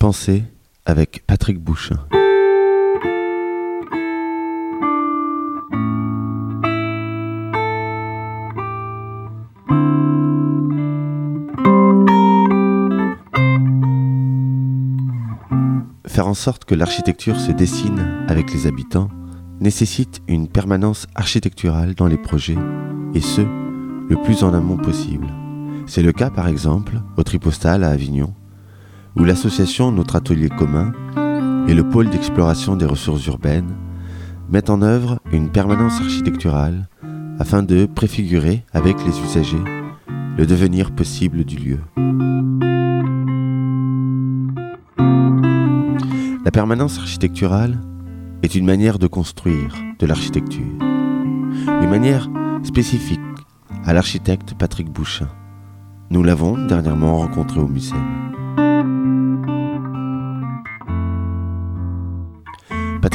Pensée avec Patrick Bouchin. Faire en sorte que l'architecture se dessine avec les habitants nécessite une permanence architecturale dans les projets, et ce, le plus en amont possible. C'est le cas par exemple au Tripostal à Avignon, où l'association Notre Atelier commun et le pôle d'exploration des ressources urbaines mettent en œuvre une permanence architecturale afin de préfigurer avec les usagers le devenir possible du lieu. La permanence architecturale est une manière de construire de l'architecture, une manière spécifique à l'architecte Patrick Bouchin. Nous l'avons dernièrement rencontré au musée.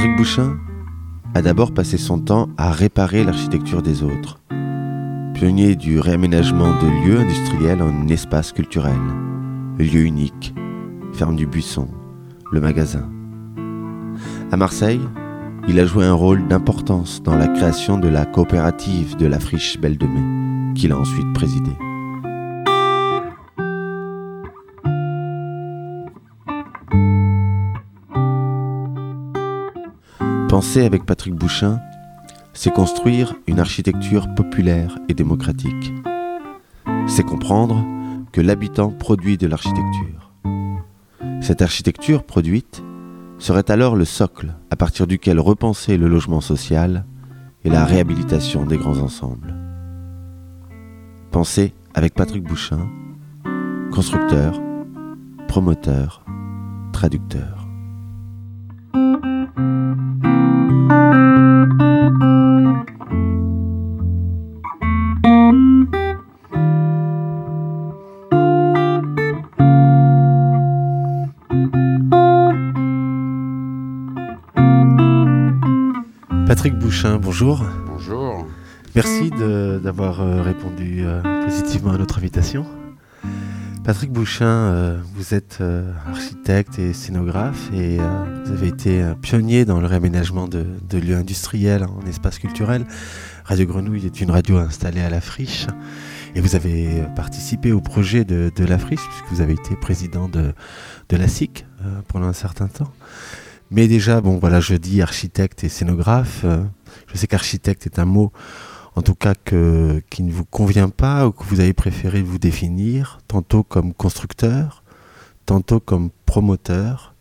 Patrick Bouchin a d'abord passé son temps à réparer l'architecture des autres, pionnier du réaménagement de lieux industriels en espaces culturels, lieux uniques, ferme du buisson, le magasin. À Marseille, il a joué un rôle d'importance dans la création de la coopérative de la friche Belle de Mai, qu'il a ensuite présidée. Penser avec Patrick Bouchin, c'est construire une architecture populaire et démocratique. C'est comprendre que l'habitant produit de l'architecture. Cette architecture produite serait alors le socle à partir duquel repenser le logement social et la réhabilitation des grands ensembles. Penser avec Patrick Bouchin, constructeur, promoteur, traducteur. Bouchin, bonjour. Bonjour. Merci d'avoir euh, répondu euh, positivement à notre invitation. Patrick Bouchin, euh, vous êtes architecte et scénographe et vous avez été un pionnier dans le réaménagement de, lieux industriels en espace culturel. Radio Grenouille est une radio installée à la friche et vous avez participé au projet de, la friche puisque vous avez été président de, de la SIC pendant un certain temps. Mais déjà, bon, voilà, je dis architecte et scénographe. Euh, je sais qu'architecte est un mot, en tout cas, qui ne vous convient pas ou que vous avez préféré vous définir, tantôt comme constructeur, tantôt comme promoteur,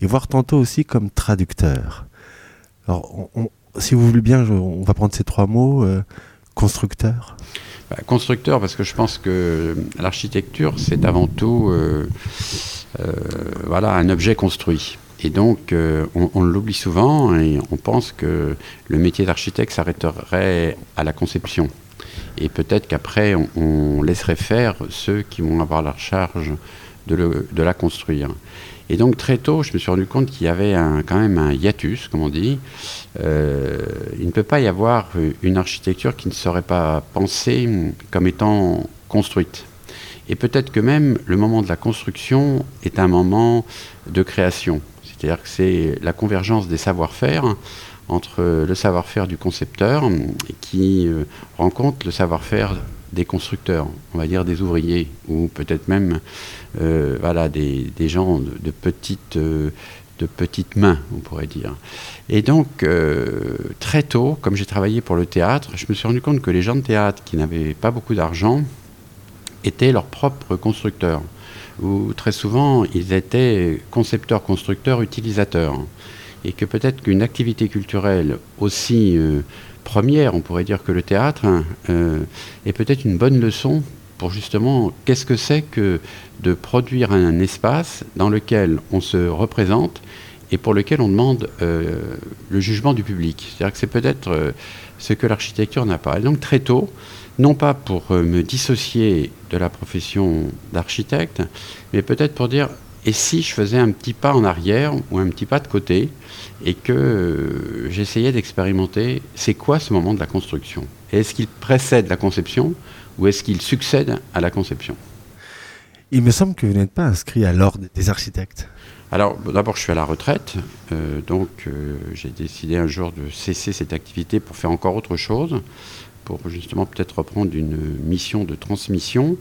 et voire tantôt aussi comme traducteur. Alors, si vous voulez bien, on va prendre ces trois mots. Euh, constructeur bah, Constructeur, parce que je pense que l'architecture, c'est avant tout euh, voilà, un objet construit. Et donc, euh, on, l'oublie souvent et on pense que le métier d'architecte s'arrêterait à la conception. Et peut-être qu'après, on, laisserait faire ceux qui vont avoir la charge de, la construire. Et donc, très tôt, je me suis rendu compte qu'il y avait quand même un hiatus, comme on dit. Euh, il ne peut pas y avoir une architecture qui ne serait pas pensée comme étant construite. Et peut-être que même le moment de la construction est un moment de création. C'est-à-dire que c'est la convergence des savoir-faire entre le savoir-faire du concepteur qui euh, rencontre le savoir-faire des constructeurs, on va dire des ouvriers, ou peut-être même euh, voilà, des, gens euh, de petites mains, on pourrait dire. Et donc, très tôt, comme j'ai travaillé pour le théâtre, je me suis rendu compte que les gens de théâtre qui n'avaient pas beaucoup d'argent étaient leurs propres constructeurs où très souvent ils étaient concepteurs, constructeurs, utilisateurs. Et que peut-être qu'une activité culturelle aussi euh, première, on pourrait dire que le théâtre, euh, est peut-être une bonne leçon pour justement qu'est-ce que c'est que de produire un espace dans lequel on se représente et pour lequel on demande euh, le jugement du public. C'est-à-dire que c'est peut-être ce que l'architecture n'a pas. Et donc très tôt, non pas pour euh, me dissocier de la profession d'architecte, mais peut-être pour dire, et si je faisais un petit pas en arrière ou un petit pas de côté, et que euh, j'essayais d'expérimenter, c'est quoi ce moment de la construction? Est-ce qu'il précède la conception ou est-ce qu'il succède à la conception? Il me semble que vous n'êtes pas inscrit à l'ordre des architectes. Alors, d'abord, je suis à la retraite, euh, donc euh, j'ai décidé un jour de cesser cette activité pour faire encore autre chose, pour justement peut-être reprendre une mission de transmission.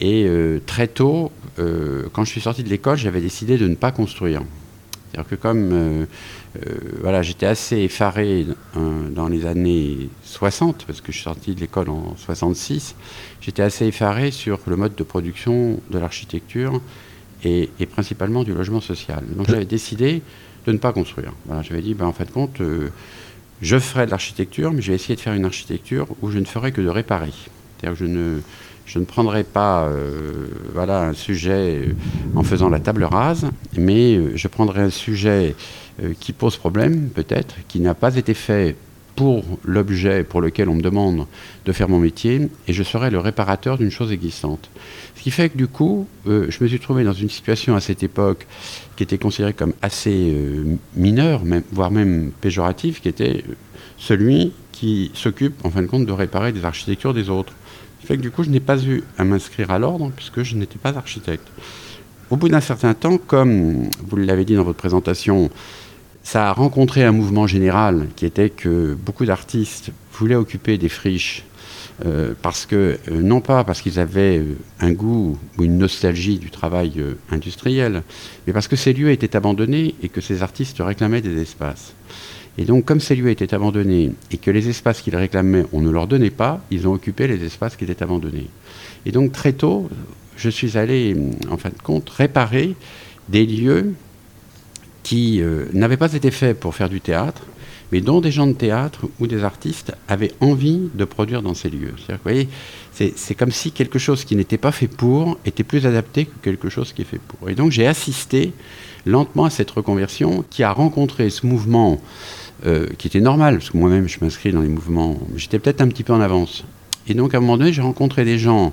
Et euh, très tôt, quand je suis sorti de l'école, j'avais décidé de ne pas construire. C'est-à-dire que comme voilà, j'étais assez effaré dans les années 60, parce que je suis sorti de l'école en 66, j'étais assez effaré sur le mode de production de l'architecture et, principalement du logement social. Donc j'avais décidé de ne pas construire. j'avais dit, ben, en fin de compte, euh, je ferai de l'architecture, mais je vais essayer de faire une architecture où je ne ferai que de réparer. C'est-à-dire je ne, je ne prendrai pas euh, voilà, un sujet euh, en faisant la table rase, mais je prendrai un sujet qui pose problème, peut-être, qui n'a pas été fait pour l'objet pour lequel on me demande de faire mon métier, et je serai le réparateur d'une chose existante. Ce qui fait que du coup, euh, je me suis trouvé dans une situation à cette époque qui était considérée comme assez euh, mineure, même, voire même péjorative, qui était celui qui s'occupe en fin de compte de réparer des architectures des autres. Ce qui fait que du coup, je n'ai pas eu à m'inscrire à l'ordre puisque je n'étais pas architecte. Au bout d'un certain temps, comme vous l'avez dit dans votre présentation, ça a rencontré un mouvement général qui était que beaucoup d'artistes voulaient occuper des friches euh, parce que, euh, non pas parce qu'ils avaient euh, un goût ou une nostalgie du travail industriel, mais parce que ces lieux étaient abandonnés et que ces artistes réclamaient des espaces. Et donc, comme ces lieux étaient abandonnés et que les espaces qu'ils réclamaient, on ne leur donnait pas, ils ont occupé les espaces qui étaient abandonnés. Et donc, très tôt, je suis allé, en fin de compte, réparer des lieux qui euh, n'avaient pas été faits pour faire du théâtre, mais dont des gens de théâtre ou des artistes avaient envie de produire dans ces lieux. Vous voyez, c'est comme si quelque chose qui n'était pas fait pour était plus adapté que quelque chose qui est fait pour. Et donc j'ai assisté lentement à cette reconversion qui a rencontré ce mouvement euh, qui était normal, parce que moi-même je m'inscris dans les mouvements, j'étais peut-être un petit peu en avance. Et donc à un moment donné, j'ai rencontré des gens,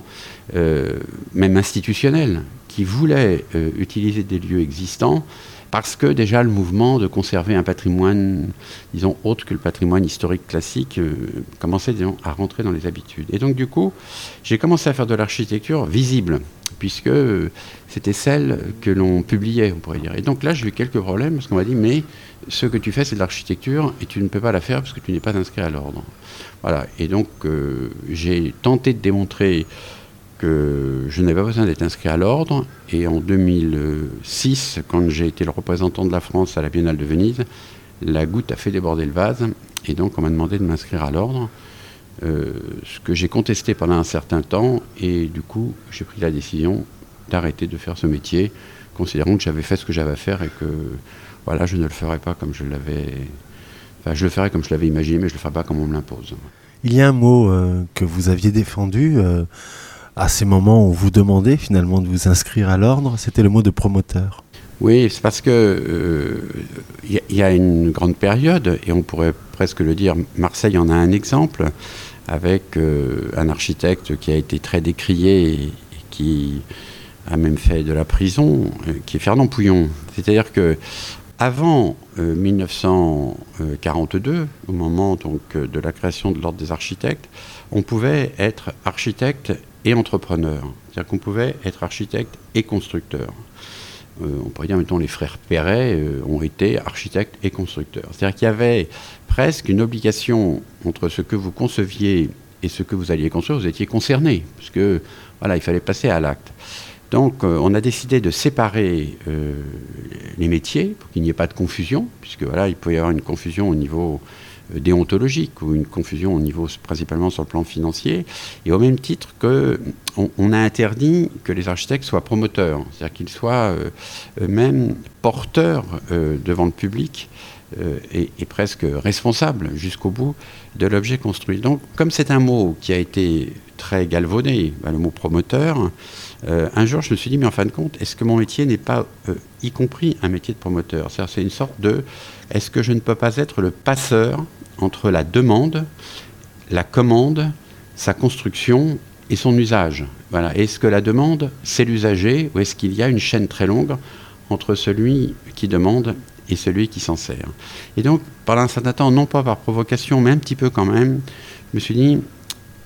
euh, même institutionnels, qui voulaient utiliser des lieux existants parce que déjà le mouvement de conserver un patrimoine, disons, autre que le patrimoine historique classique, euh, commençait à rentrer dans les habitudes. Et donc du coup, j'ai commencé à faire de l'architecture visible, puisque euh, c'était celle que l'on publiait, on pourrait dire. Et donc là, j'ai eu quelques problèmes, parce qu'on m'a dit, mais ce que tu fais, c'est de l'architecture, et tu ne peux pas la faire parce que tu n'es pas inscrit à l'ordre. Voilà. Et donc, euh, j'ai tenté de démontrer que je n'avais pas besoin d'être inscrit à l'ordre. Et en 2006, quand j'ai été le représentant de la France à la Biennale de Venise, la goutte a fait déborder le vase. Et donc, on m'a demandé de m'inscrire à l'ordre. Euh, ce que j'ai contesté pendant un certain temps. Et du coup, j'ai pris la décision d'arrêter de faire ce métier, considérant que j'avais fait ce que j'avais à faire et que voilà, je ne le ferais pas comme je l'avais. Je le ferais comme je l'avais imaginé, mais je ne le ferais pas comme on me l'impose. Il y a un mot euh, que vous aviez défendu. Euh, à ces moments où vous demandez finalement de vous inscrire à l'ordre, c'était le mot de promoteur. Oui, c'est parce que il euh, y, a une grande période, et on pourrait presque le dire, Marseille en a un exemple, avec euh, un architecte qui a été très décrié et, qui a même fait de la prison, euh, qui est Fernand Pouillon. C'est-à-dire que avant 1942, au moment donc de la création de l'ordre des architectes, on pouvait être architecte et entrepreneur. C'est-à-dire qu'on pouvait être architecte et constructeur. Euh, on pourrait dire, mettons, les frères Perret euh, ont été architectes et constructeurs. C'est-à-dire qu'il y avait presque une obligation entre ce que vous conceviez et ce que vous alliez construire, vous étiez concerné, puisque voilà, il fallait passer à l'acte. Donc, euh, on a décidé de séparer les métiers pour qu'il n'y ait pas de confusion, puisque voilà, il peut y avoir une confusion au niveau déontologique ou une confusion au niveau principalement sur le plan financier, et au même titre que on, a interdit que les architectes soient promoteurs, c'est-à-dire qu'ils soient euh, eux-mêmes porteurs euh, devant le public et, presque responsables jusqu'au bout de l'objet construit. Donc, comme c'est un mot qui a été très galvaudé, bah, le mot promoteur, un jour je me suis dit, mais en fin de compte, est-ce que mon métier n'est pas y compris un métier de promoteur? C'est une sorte de, est-ce que je ne peux pas être le passeur entre la demande, la commande, sa construction et son usage. Voilà. Est-ce que la demande, c'est l'usager ou est-ce qu'il y a une chaîne très longue entre celui qui demande et celui qui s'en sert? Et donc, pendant un certain temps, non pas par provocation, mais un petit peu quand même, je me suis dit,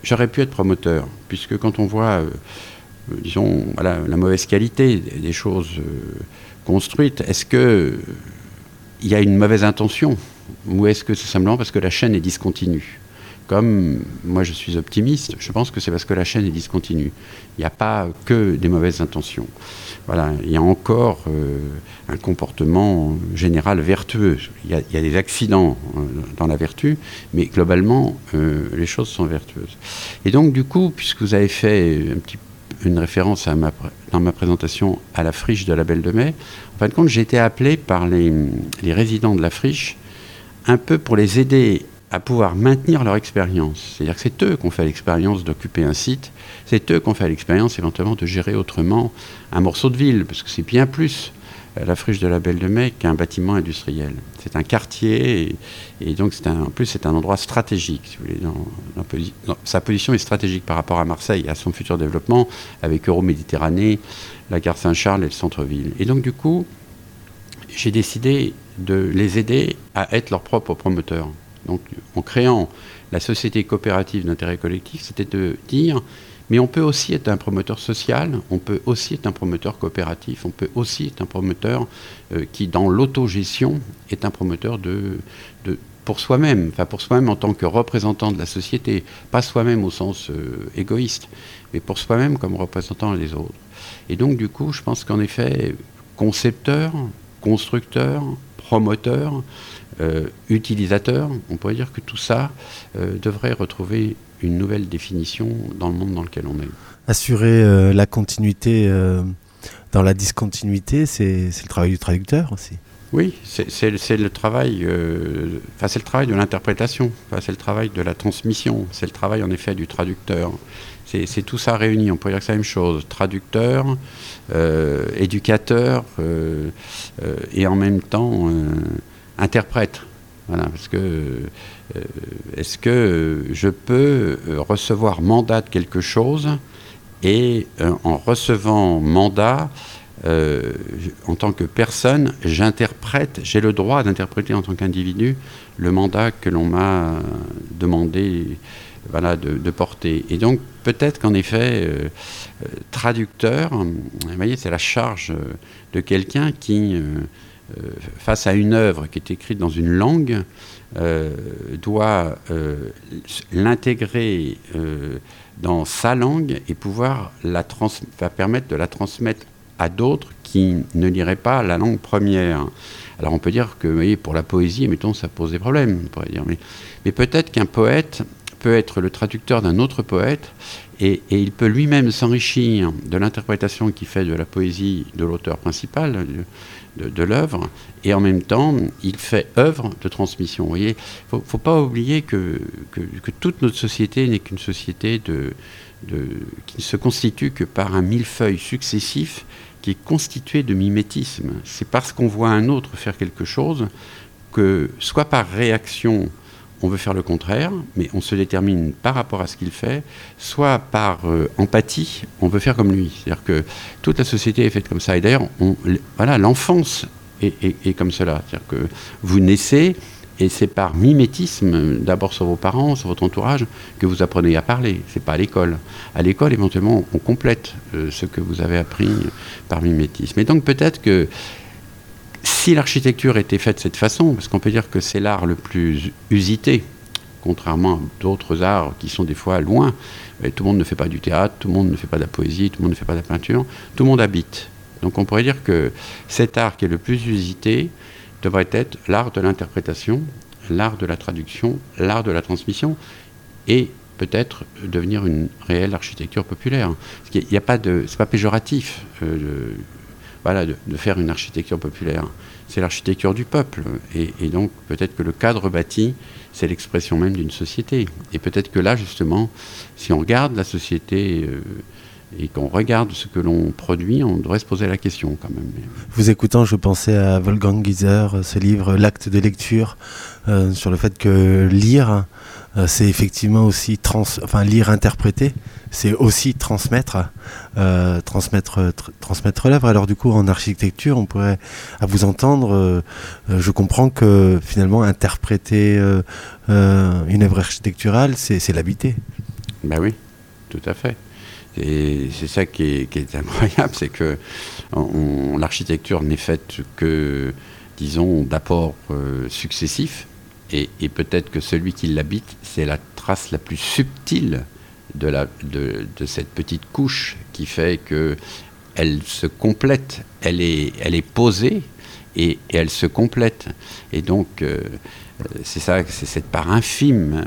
j'aurais pu être promoteur, puisque quand on voit euh, disons, voilà, la mauvaise qualité des choses construites. Est-ce que il y a une mauvaise intention? Ou est-ce que c'est simplement parce que la chaîne est discontinue? Comme moi je suis optimiste, je pense que c'est parce que la chaîne est discontinue. Il n'y a pas que des mauvaises intentions. Voilà, il y a encore euh, un comportement général vertueux. Il y a, des accidents euh, dans la vertu, mais globalement, euh, les choses sont vertueuses. Et donc, du coup, puisque vous avez fait un petit, une référence dans ma présentation à la friche de la Belle de Mai, en fin de compte, j'ai été appelé par les résidents de la friche un peu pour les aider à pouvoir maintenir leur expérience. C'est-à-dire que c'est eux qui ont fait l'expérience d'occuper un site, c'est eux qui ont fait l'expérience éventuellement de gérer autrement un morceau de ville, parce que c'est bien plus euh, la friche de la Belle de Mai qu'un bâtiment industriel. C'est un quartier, et, donc c'est en plus c'est un endroit stratégique. Si vous voulez, sa position est stratégique par rapport à Marseille, à son futur développement, avec Euroméditerranée, la gare Saint-Charles et le centre-ville. Et donc du coup, j'ai décidé de les aider à être leurs propres promoteurs. Donc en créant la société coopérative d'intérêt collectif, c'était de dire, mais on peut aussi être un promoteur social, on peut aussi être un promoteur coopératif, on peut aussi être un promoteur euh, qui, dans l'autogestion, est un promoteur de, pour soi-même, enfin pour soi-même en tant que représentant de la société, pas soi-même au sens euh, égoïste, mais pour soi-même comme représentant des autres. Et donc du coup, je pense qu'en effet, concepteur, constructeur, promoteur, euh, utilisateur, on pourrait dire que tout ça euh, devrait retrouver une nouvelle définition dans le monde dans lequel on est. Assurer euh, la continuité dans la discontinuité, c'est le travail du traducteur aussi. Oui, c'est le travail, enfin c'est le travail de l'interprétation, c'est le travail de la transmission, c'est le travail en effet du traducteur. C'est tout ça réuni, on pourrait dire que c'est la même chose. Traducteur, éducateur et en même temps interprète. Euh, est-ce que je peux euh, recevoir mandat de quelque chose et euh, en recevant mandat, en tant que personne, j'interprète, j'ai le droit d'interpréter en tant qu'individu le mandat que l'on m'a demandé voilà, de, porter. Et donc peut-être qu'en effet, traducteur, vous voyez, c'est la charge de quelqu'un qui euh, face à une œuvre qui est écrite dans une langue, euh, doit euh, l'intégrer dans sa langue et pouvoir la permettre de la transmettre à d'autres qui ne liraient pas la langue première. Alors on peut dire que voyez, pour la poésie, mettons, ça pose des problèmes, on pourrait dire. Mais peut-être qu'un poète peut être le traducteur d'un autre poète et, il peut lui-même s'enrichir de l'interprétation qu'il fait de la poésie de l'auteur principal, de, l'œuvre, et en même temps, il fait œuvre de transmission. Vous voyez, faut, pas oublier que, que, toute notre société n'est qu'une société de, de, qui ne se constitue que par un millefeuille successif qui est constitué de mimétisme. C'est parce qu'on voit un autre faire quelque chose que, soit par réaction, on veut faire le contraire, mais on se détermine par rapport à ce qu'il fait, soit par euh, empathie, on veut faire comme lui. C'est-à-dire que toute la société est faite comme ça. Et d'ailleurs, voilà, l'enfance est, comme cela. C'est-à-dire que vous naissez et c'est par mimétisme, d'abord sur vos parents, sur votre entourage, que vous apprenez à parler. C'est pas à l'école. À l'école, éventuellement, on complète euh, ce que vous avez appris par mimétisme. Et donc peut-être que si l'architecture était faite de cette façon, parce qu'on peut dire que c'est l'art le plus usité, contrairement à d'autres arts qui sont des fois loin, tout le monde ne fait pas du théâtre, tout le monde ne fait pas de la poésie, tout le monde ne fait pas de la peinture, tout le monde habite. Donc on pourrait dire que cet art qui est le plus usité devrait être l'art de l'interprétation, l'art de la traduction, l'art de la transmission, et peut-être devenir une réelle architecture populaire. Il n'y a pas pas péjoratif. Euh, voilà, de, faire une architecture populaire. C'est l'architecture du peuple. Et, donc, peut-être que le cadre bâti, c'est l'expression même d'une société. Et peut-être que là, justement, si on regarde la société euh, et qu'on regarde ce que l'on produit, on devrait se poser la question quand même. Vous écoutant, je pensais à Wolfgang Gieser, ce livre, L'acte de lecture, euh, sur le fait que lire, c'est effectivement aussi trans, enfin lire, interpréter, c'est aussi transmettre, euh, transmettre, transmettre l'œuvre. Alors du coup, en architecture, on pourrait, à vous entendre, euh, je comprends que finalement interpréter une œuvre architecturale, c'est l'habiter. Ben oui, tout à fait. Et c'est ça qui est, incroyable, c'est que l'architecture n'est faite que, disons, d'apports euh, successifs. Et, peut-être que celui qui l'habite, c'est la trace la plus subtile de, cette petite couche qui fait que elle se complète, elle est, posée et, elle se complète. Et donc, euh, c'est ça, c'est cette part infime.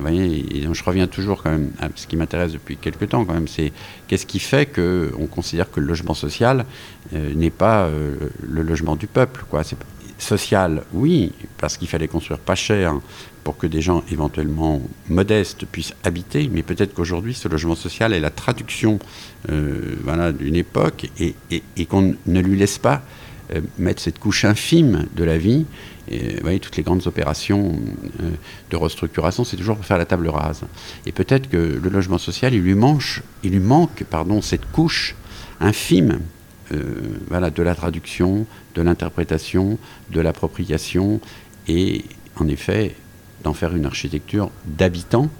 Donc je reviens toujours quand même à ce qui m'intéresse depuis quelques temps quand même, c'est qu'est-ce qui fait qu'on considère que le logement social euh, n'est pas euh, le logement du peuple, social, oui, parce qu'il fallait construire pas cher pour que des gens éventuellement modestes puissent habiter, mais peut-être qu'aujourd'hui ce logement social est la traduction voilà, d'une époque et, et qu'on ne lui laisse pas mettre cette couche infime de la vie et, vous voyez, toutes les grandes opérations euh, de restructuration, c'est toujours pour faire la table rase. Et peut-être que le logement social, il lui, manque, il lui manque pardon, cette couche infime euh, voilà, de la traduction, de l'interprétation, de l'appropriation, et en effet, d'en faire une architecture d'habitants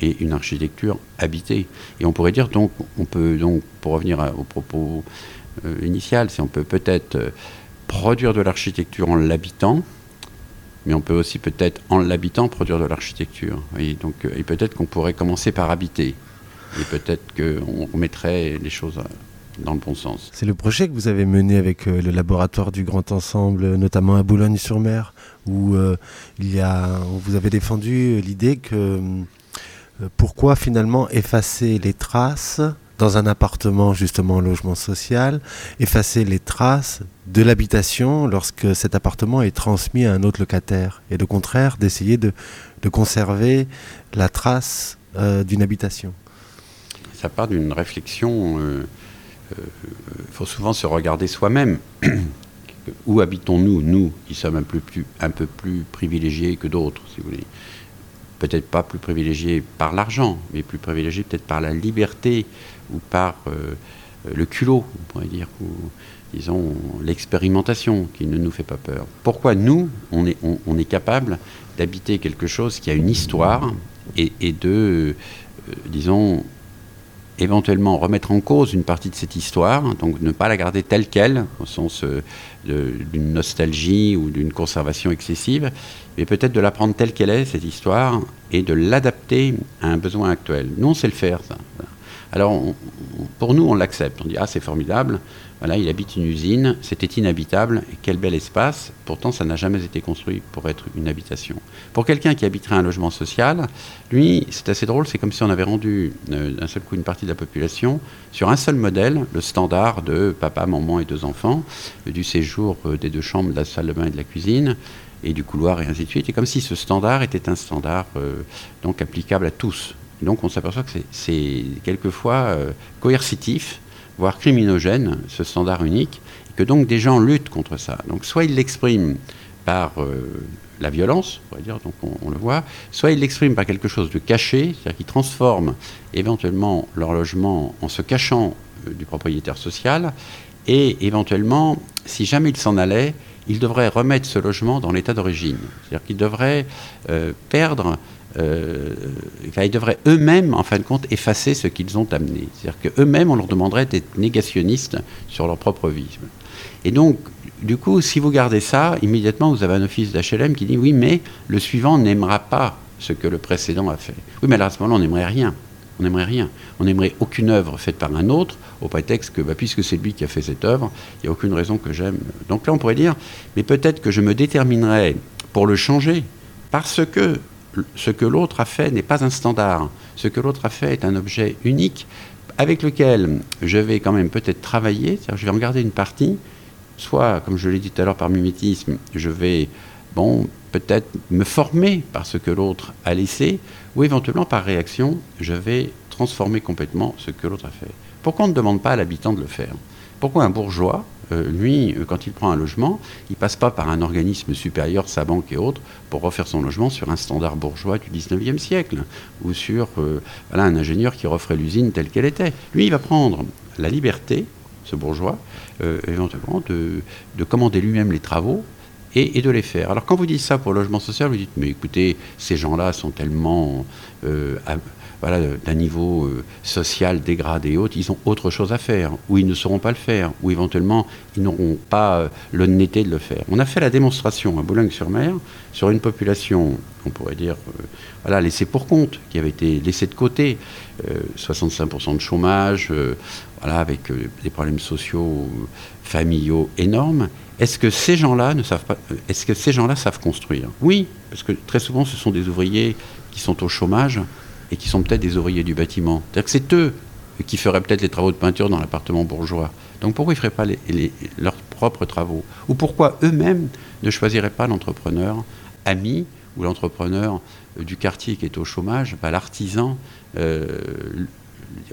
et une architecture habitée. Et on pourrait dire donc, on peut donc, pour revenir au propos euh, initial, c'est on peut peut-être produire de l'architecture en l'habitant, mais on peut aussi peut-être, en l'habitant, produire de l'architecture. Et, euh, et peut-être qu'on pourrait commencer par habiter. Et peut-être qu'on remettrait les choses dans le bon sens. C'est le projet que vous avez mené avec euh, le laboratoire du Grand Ensemble, notamment à Boulogne-sur-Mer, où euh, il y a, vous avez défendu l'idée que pourquoi finalement effacer les traces dans un appartement justement logement social, effacer les traces de l'habitation lorsque cet appartement est transmis à un autre locataire, et au contraire d'essayer de, conserver la trace euh, d'une habitation? Ça part d'une réflexion, il euh, faut souvent se regarder soi-même. Où habitons-nous, nous, qui sommes un peu plus, privilégiés que d'autres, si vous voulez? Peut-être pas plus privilégiés par l'argent, mais plus privilégiés peut-être par la liberté ou par euh, le culot, on pourrait dire, ou disons l'expérimentation qui ne nous fait pas peur. Pourquoi nous, on est, on, est capable d'habiter quelque chose qui a une histoire et, de, euh, disons, éventuellement remettre en cause une partie de cette histoire, donc ne pas la garder telle qu'elle, au sens euh, d'une nostalgie ou d'une conservation excessive, mais peut-être de la prendre telle qu'elle est, cette histoire, et de l'adapter à un besoin actuel. Nous, on sait le faire, ça. Alors, pour nous, on l'accepte. On dit, ah, c'est formidable, voilà, il habite une usine, c'était inhabitable, quel bel espace. Pourtant, ça n'a jamais été construit pour être une habitation. Pour quelqu'un qui habiterait un logement social, lui, c'est assez drôle, c'est comme si on avait rendu euh, d'un seul coup une partie de la population sur un seul modèle, le standard de papa, maman et deux enfants, du séjour euh, des deux chambres, de la salle de bain et de la cuisine, et du couloir et ainsi de suite. Et comme si ce standard était un standard euh, donc applicable à tous, donc on s'aperçoit que c'est quelquefois euh, coercitif, voire criminogène, ce standard unique, et que donc des gens luttent contre ça. Donc soit ils l'expriment par euh, la violence, on, dire, donc on, le voit, soit ils l'expriment par quelque chose de caché, c'est-à-dire qu'ils transforment éventuellement leur logement en se cachant euh, du propriétaire social, et éventuellement, si jamais ils s'en allaient, ils devraient remettre ce logement dans l'état d'origine. C'est-à-dire qu'ils devraient perdre euh, ils devraient eux-mêmes, en fin de compte, effacer ce qu'ils ont amené. C'est-à-dire qu'eux-mêmes, on leur demanderait d'être négationnistes sur leur propre vie. Et donc, du coup, si vous gardez ça, immédiatement, vous avez un office d'HLM qui dit oui, mais le suivant n'aimera pas ce que le précédent a fait. Oui, mais là, à ce moment-là, on n'aimerait rien. On n'aimerait rien. On n'aimerait aucune œuvre faite par un autre, au prétexte que, bah, puisque c'est lui qui a fait cette œuvre, il n'y a aucune raison que j'aime. Donc là, on pourrait dire, mais peut-être que je me déterminerai pour le changer, parce que ce que l'autre a fait n'est pas un standard. Ce que l'autre a fait est un objet unique avec lequel je vais quand même peut-être travailler, je vais en garder une partie, soit, comme je l'ai dit tout à l'heure par mimétisme, je vais, bon, peut-être me former par ce que l'autre a laissé, ou éventuellement par réaction, je vais transformer complètement ce que l'autre a fait. Pourquoi on ne demande pas à l'habitant de le faire? Pourquoi un bourgeois euh, lui, euh, quand il prend un logement, il passe pas par un organisme supérieur, sa banque et autres, pour refaire son logement sur un standard bourgeois du 19e siècle, ou sur euh, un ingénieur qui referait l'usine telle qu'elle était? Lui, il va prendre la liberté, ce bourgeois, éventuellement, de, commander lui-même les travaux et, de les faire. Alors quand vous dites ça pour le logement social, vous dites, mais écoutez, ces gens-là sont tellement voilà, d'un niveau euh, social dégradé et autres, ils ont autre chose à faire, ou ils ne sauront pas le faire, ou éventuellement ils n'auront pas euh, l'honnêteté de le faire. On a fait la démonstration à Boulogne-sur-Mer sur une population, on pourrait dire, euh, voilà, laissée pour compte, qui avait été laissée de côté, 65% de chômage, avec des problèmes sociaux, familiaux énormes. Est-ce que ces gens-là ne savent pas Est-ce que ces gens-là savent construire? Oui, parce que très souvent, ce sont des ouvriers qui sont au chômage et qui sont peut-être des ouvriers du bâtiment. C'est-à-dire que c'est eux qui feraient peut-être les travaux de peinture dans l'appartement bourgeois. Donc pourquoi ils ne feraient pas leurs propres travaux? Ou pourquoi eux-mêmes ne choisiraient pas l'entrepreneur ami ou l'entrepreneur euh, du quartier qui est au chômage, l'artisan, euh,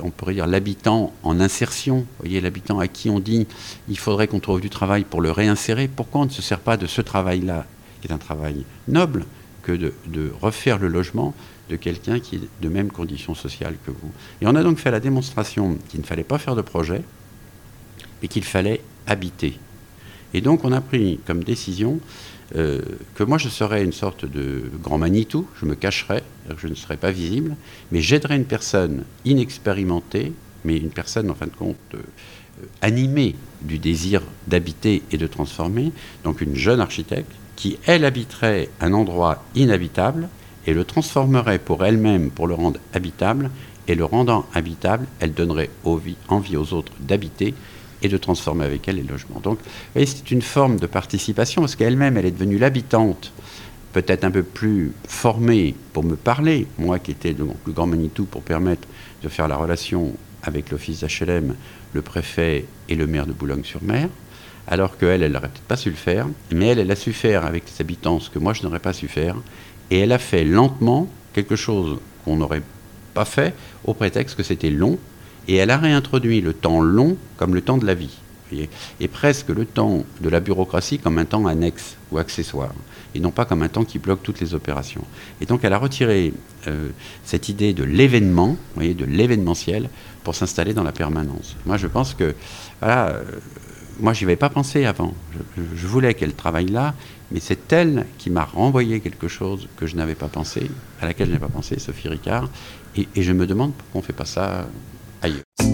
on pourrait dire l'habitant en insertion, voyez, l'habitant à qui on dit il faudrait qu'on trouve du travail pour le réinsérer, pourquoi on ne se sert pas de ce travail-là, qui est un travail noble, que de refaire le logement de quelqu'un qui est de même condition sociale que vous. Et on a donc fait la démonstration qu'il ne fallait pas faire de projet, mais qu'il fallait habiter. Et donc on a pris comme décision euh, que moi je serais une sorte de grand Manitou, je me cacherais, je ne serais pas visible, mais j'aiderais une personne inexpérimentée, mais une personne en fin de compte euh, animée du désir d'habiter et de transformer, donc une jeune architecte qui, elle, habiterait un endroit inhabitable, et le transformerait pour elle-même pour le rendre habitable, et le rendant habitable, elle donnerait envie aux autres d'habiter et de transformer avec elle les logements. Donc, c'est une forme de participation, parce qu'elle-même, elle est devenue l'habitante, peut-être un peu plus formée pour me parler, moi qui étais le plus grand Manitou pour permettre de faire la relation avec l'office d'HLM, le préfet et le maire de Boulogne-sur-Mer, alors qu'elle, elle n'aurait peut-être pas su le faire, mais elle, elle a su faire avec les habitants ce que moi je n'aurais pas su faire, et elle a fait lentement quelque chose qu'on n'aurait pas fait au prétexte que c'était long. Et elle a réintroduit le temps long comme le temps de la vie. Et presque le temps de la bureaucratie comme un temps annexe ou accessoire, et non pas comme un temps qui bloque toutes les opérations. Et donc elle a retiré euh, cette idée de l'événement, de l'événementiel, pour s'installer dans la permanence. Moi je pense que, voilà, euh, moi j'y avais pas pensé avant. je voulais qu'elle travaille là, mais c'est elle qui m'a renvoyé quelque chose que je n'avais pas pensé, à laquelle je n'avais pas pensé, Sophie Ricard, et je me demande pourquoi on ne fait pas ça ailleurs.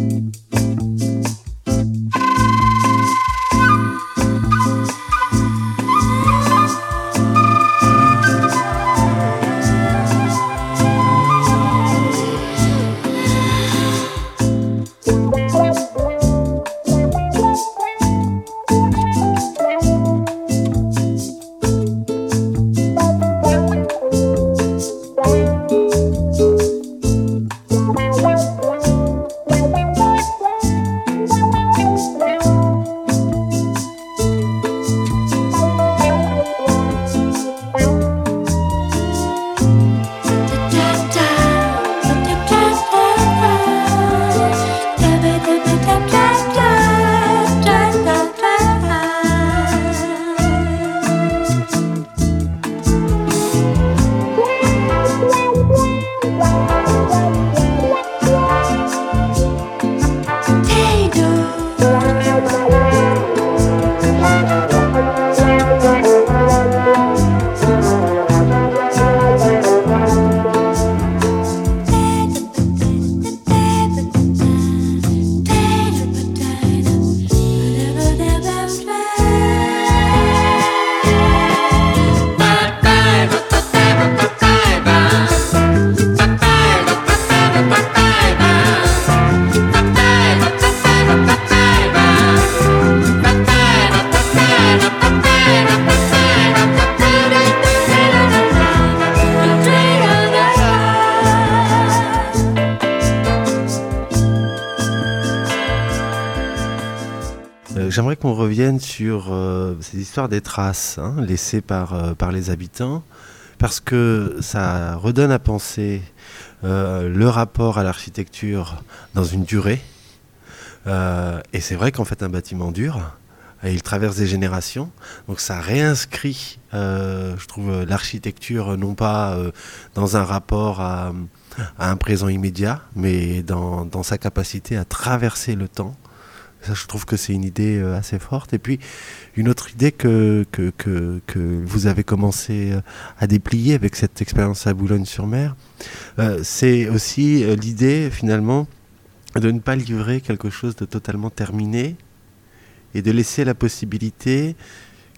Sur euh, ces histoires des traces hein, laissées par, euh, par les habitants, parce que ça redonne à penser euh, le rapport à l'architecture dans une durée. et c'est vrai qu'en fait, un bâtiment dure. Et il traverse des générations, donc ça réinscrit, je trouve, l'architecture non pas dans un rapport à, un présent immédiat, mais dans, dans, sa capacité à traverser le temps Ça, je trouve que c'est une idée assez forte. Et puis, une autre idée que, que, que, que vous avez commencé à déplier avec cette expérience à Boulogne-sur-Mer, c'est aussi l'idée, finalement, de ne pas livrer quelque chose de totalement terminé et de laisser la possibilité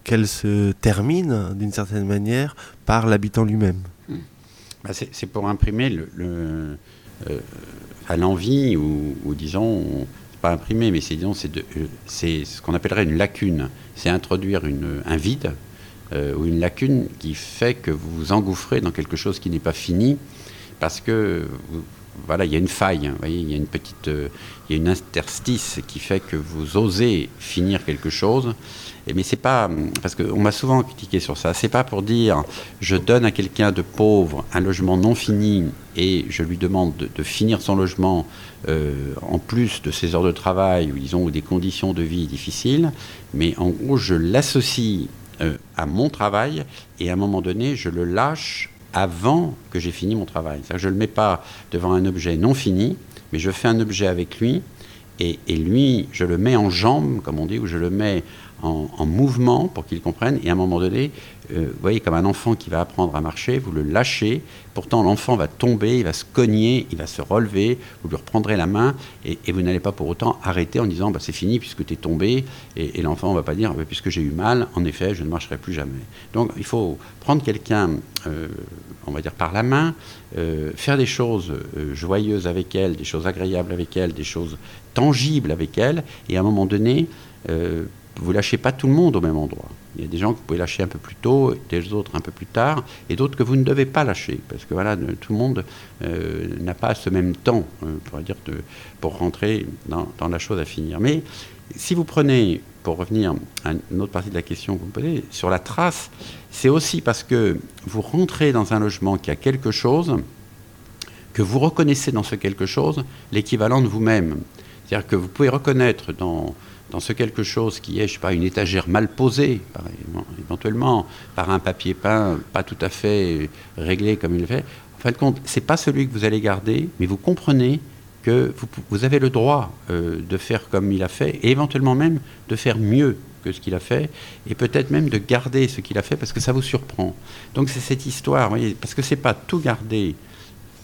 qu'elle se termine d'une certaine manière par l'habitant lui-même. Hmm. Bah, c'est pour imprimer le, euh, à l'envie ou, disons pas imprimer mais c'est disons c'est euh, ce qu'on appellerait une lacune c'est introduire un vide euh, ou une lacune qui fait que vous vous engouffrez dans quelque chose qui n'est pas fini parce que voilà, il y a une faille, hein, il y a une petite, euh, il y a une interstice qui fait que vous osez finir quelque chose. Mais c'est pas, parce qu'on m'a souvent critiqué sur ça. C'est pas pour dire, je donne à quelqu'un de pauvre un logement non fini et je lui demande de, finir son logement euh, en plus de ses heures de travail ou disons des conditions de vie difficiles. Mais en gros, je l'associe euh, à mon travail et à un moment donné, je le lâche avant que j'ai fini mon travail. je ne le mets pas devant un objet non fini, mais je fais un objet avec lui, et lui, je le mets en jambe, comme on dit, ou je le mets en, mouvement pour qu'il comprenne. Et à un moment donné, euh, vous voyez, comme un enfant qui va apprendre à marcher, vous le lâchez. Pourtant, l'enfant va tomber, il va se cogner, il va se relever. Vous lui reprendrez la main et, vous n'allez pas pour autant arrêter en disant bah, c'est fini puisque tu es tombé. Et, l'enfant ne va pas dire bah, puisque j'ai eu mal, en effet, je ne marcherai plus jamais. Donc, il faut prendre quelqu'un, euh, on va dire par la main, euh, faire des choses joyeuses avec elle, des choses agréables avec elle, des choses tangibles avec elle. Et à un moment donné, vous lâchez pas tout le monde au même endroit. Il y a des gens que vous pouvez lâcher un peu plus tôt, des autres un peu plus tard, et d'autres que vous ne devez pas lâcher, parce que voilà, tout le monde euh, n'a pas ce même temps, euh, pour dire, de, pour rentrer dans, la chose à finir. Mais si vous prenez, pour revenir à une autre partie de la question que vous me posez, sur la trace, c'est aussi parce que vous rentrez dans un logement qui a quelque chose, que vous reconnaissez dans ce quelque chose l'équivalent de vous-même. C'est-à-dire que vous pouvez reconnaître dans dans ce quelque chose qui est, je sais pas, une étagère mal posée, éventuellement, par un papier peint pas tout à fait réglé comme il le fait, en fin de compte, c'est pas celui que vous allez garder, mais vous comprenez que vous, avez le droit euh, de faire comme il a fait, et éventuellement même de faire mieux que ce qu'il a fait, et peut-être même de garder ce qu'il a fait parce que ça vous surprend. Donc c'est cette histoire, parce que c'est pas tout garder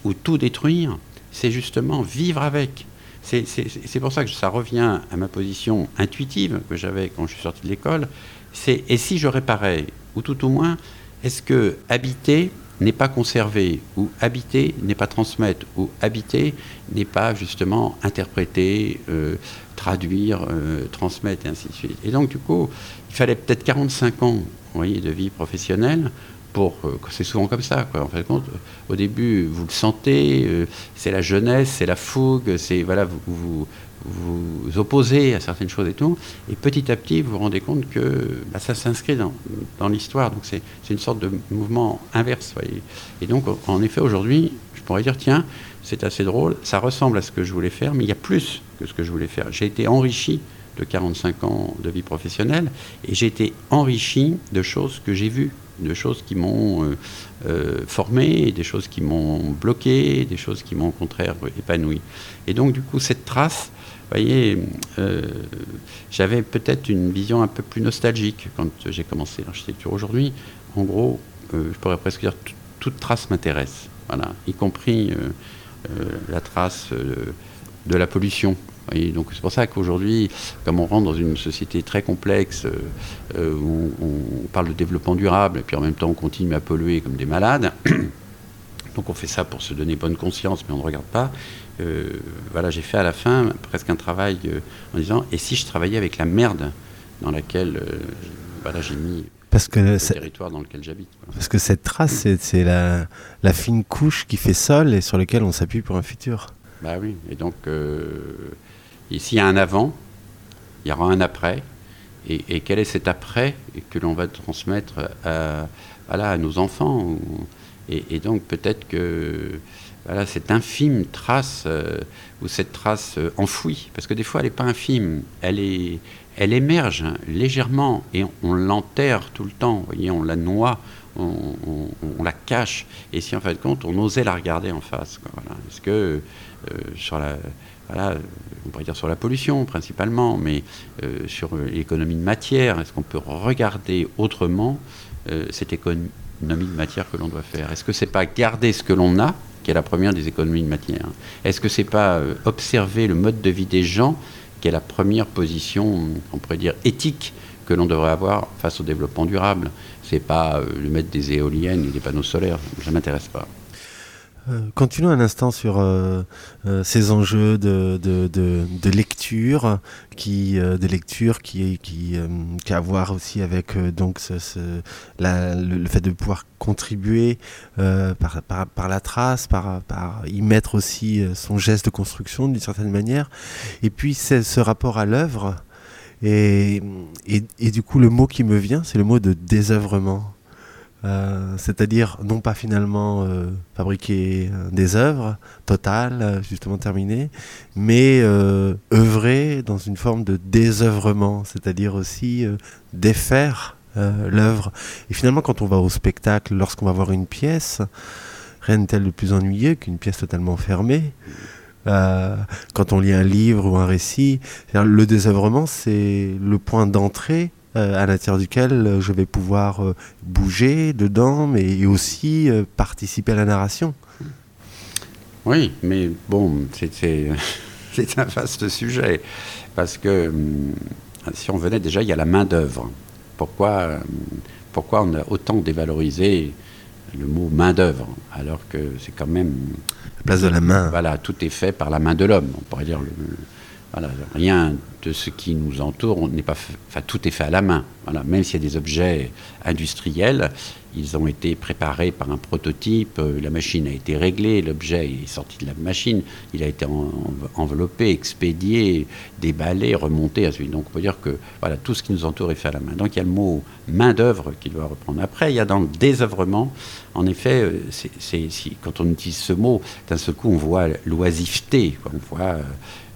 ou tout détruire, c'est justement vivre avec. C'est pour ça que ça revient à ma position intuitive que j'avais quand je suis sorti de l'école. C'est et si je réparais, ou tout au moins, est-ce que habiter n'est pas conserver, ou habiter n'est pas transmettre, ou habiter n'est pas justement interpréter, euh, traduire, euh, transmettre, et ainsi de suite. Et donc, du coup, il fallait peut-être 45 ans voyez, de vie professionnelle euh, c'est souvent comme ça en fait compte. Au début vous le sentez euh, c'est la jeunesse c'est la fougue c'est voilà vous, vous, vous opposez à certaines choses et tout. Et petit à petit vous vous rendez compte que bah, ça s'inscrit dans, dans l'histoire. Donc c'est une sorte de mouvement inverse et donc en effet aujourd'hui je pourrais dire tiens c'est assez drôle ça ressemble à ce que je voulais faire mais il y a plus que ce que je voulais faire. J'ai été enrichi de 45 ans de vie professionnelle et j'ai été enrichi de choses que j'ai vues de choses qui m'ont euh, euh, formé, des choses qui m'ont bloqué, des choses qui m'ont au contraire épanoui. Et donc du coup cette trace, vous voyez, euh, j'avais peut-être une vision un peu plus nostalgique quand j'ai commencé l'architecture. Aujourd'hui, en gros, je pourrais presque dire toute trace m'intéresse, voilà, y compris la trace de la pollution donc c'est pour ça qu'aujourd'hui, comme on rentre dans une société très complexe, euh, euh, où on, parle de développement durable, et puis en même temps on continue à polluer comme des malades, donc on fait ça pour se donner bonne conscience, mais on ne regarde pas. Euh, voilà, j'ai fait à la fin presque un travail en disant, et si je travaillais avec la merde dans laquelle voilà, j'ai mis parce que le territoire dans lequel j'habite. Parce que cette trace, c'est la, la, fine couche qui fait sol et sur laquelle on s'appuie pour un futur. Bah oui, et donc et s'il y a un avant, il y aura un après. Et, quel est cet après que l'on va transmettre à, à nos enfants Et, donc peut-être que voilà, cette infime trace, ou cette trace enfouie, parce que des fois elle n'est pas infime, elle, est, elle émerge légèrement et on, l'enterre tout le temps, voyez, on la noie, on, la cache, et si en fin de compte on osait la regarder en face. Est-ce que sur la voilà, on pourrait dire sur la pollution principalement, mais euh, sur l'économie de matière, est-ce qu'on peut regarder autrement euh, cette économie de matière que l'on doit faire? Est-ce que c'est pas garder ce que l'on a, qui est la première des économies de matière Est-ce que c'est pas euh, observer le mode de vie des gens, qui est la première position, on pourrait dire éthique, que l'on devrait avoir face au développement durable? C'est pas le mettre des éoliennes et des panneaux solaires, ça m'intéresse pas. Euh, continuons un instant sur euh, euh, ces enjeux de, de, lecture, qui, de lecture qui, qui, a à voir aussi avec donc le, fait de pouvoir contribuer par, par, la trace, par, par y mettre aussi son geste de construction d'une certaine manière, et puis ce rapport à l'œuvre. Et, et, et, du coup, le mot qui me vient, c'est le mot de désœuvrement. Euh, c'est-à-dire non pas finalement euh, fabriquer euh, des œuvres totales, justement terminées, mais œuvrer dans une forme de désœuvrement, c'est-à-dire aussi défaire l'œuvre. Et finalement, quand on va au spectacle, lorsqu'on va voir une pièce, rien n'est-il de plus ennuyeux qu'une pièce totalement fermée? quand on lit un livre ou un récit, le désœuvrement, c'est le point d'entrée à l'intérieur duquel euh, je vais pouvoir euh, bouger dedans, mais aussi participer à la narration. Oui, mais bon, c'est un vaste sujet. Parce que hum, si on venait déjà, il y a la main-d'œuvre. Pourquoi, pourquoi on a autant dévalorisé le mot main-d'œuvre alors que c'est quand même. La place de la main. Voilà, tout est fait par la main de l'homme. On pourrait dire le, rien de ce qui nous entoure n'est pas, enfin, tout est fait à la main. Voilà, même s'il y a des objets industriels, ils ont été préparés par un prototype, euh, la machine a été réglée, l'objet est sorti de la machine, il a été enveloppé, expédié, déballé, remonté. Donc on peut dire que voilà, tout ce qui nous entoure est fait à la main. Donc il y a le mot main d'œuvre qui doit reprendre. Après, il y a dans le désœuvrement, en effet, euh, quand on utilise ce mot, d'un seul coup on voit l'oisiveté, on voit euh,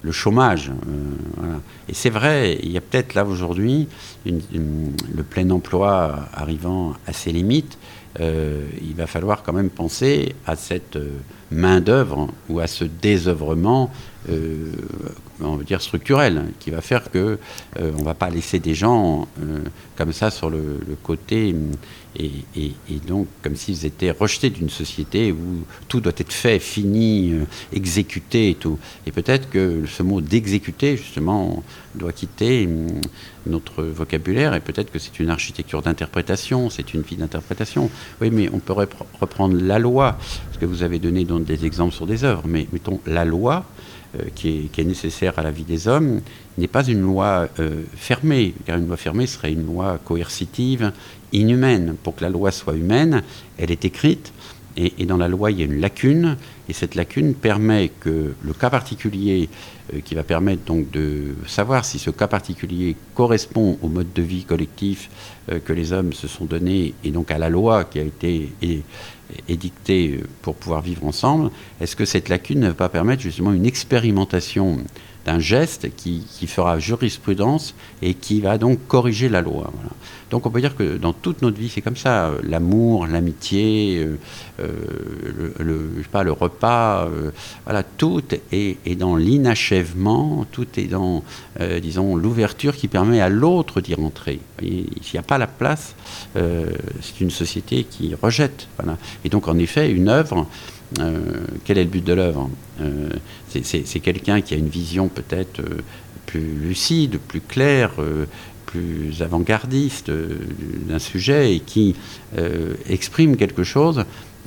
le chômage. Euh, Et c'est vrai, il y a peut-être là aujourd'hui le plein emploi arrivant à ses limites. Euh, il va falloir quand même penser à cette euh, main-d'œuvre ou à ce désœuvrement, on veut dire structurel, qui va faire que on va pas laisser des gens comme ça sur le côté et, donc comme s'ils étaient rejetés d'une société où tout doit être fait, fini, euh, exécuté et tout. Et peut-être que ce mot d'exécuter, justement, doit quitter hum, notre vocabulaire et peut-être que c'est une architecture d'interprétation, c'est une vie d'interprétation. Oui, mais on pourrait reprendre la loi, parce que vous avez donné donc des exemples sur des œuvres, mais mettons la loi. Euh, qui, est, nécessaire à la vie des hommes n'est pas une loi euh, fermée, car une loi fermée serait une loi coercitive, inhumaine. Pour que la loi soit humaine, elle est écrite, et, dans la loi, il y a une lacune, et cette lacune permet que le cas particulier, euh, qui va permettre donc de savoir si ce cas particulier correspond au mode de vie collectif euh, que les hommes se sont donnés, et donc à la loi qui a été édictée pour pouvoir vivre ensemble, est-ce que cette lacune ne va pas permettre justement une expérimentation d'un geste qui, fera jurisprudence et qui va donc corriger la loi. Donc on peut dire que dans toute notre vie, c'est comme ça. Euh, l'amour, l'amitié, euh, euh, le, le repas, voilà, tout est, dans l'inachèvement, tout est dans, disons, l'ouverture qui permet à l'autre d'y rentrer. S'il n'y a pas la place, c'est une société qui rejette. Et donc en effet, une œuvre, quel est le but de l'œuvre? C'est quelqu'un qui a une vision peut-être plus lucide, plus claire, plus avant-gardiste euh, d'un sujet et qui euh, exprime quelque chose,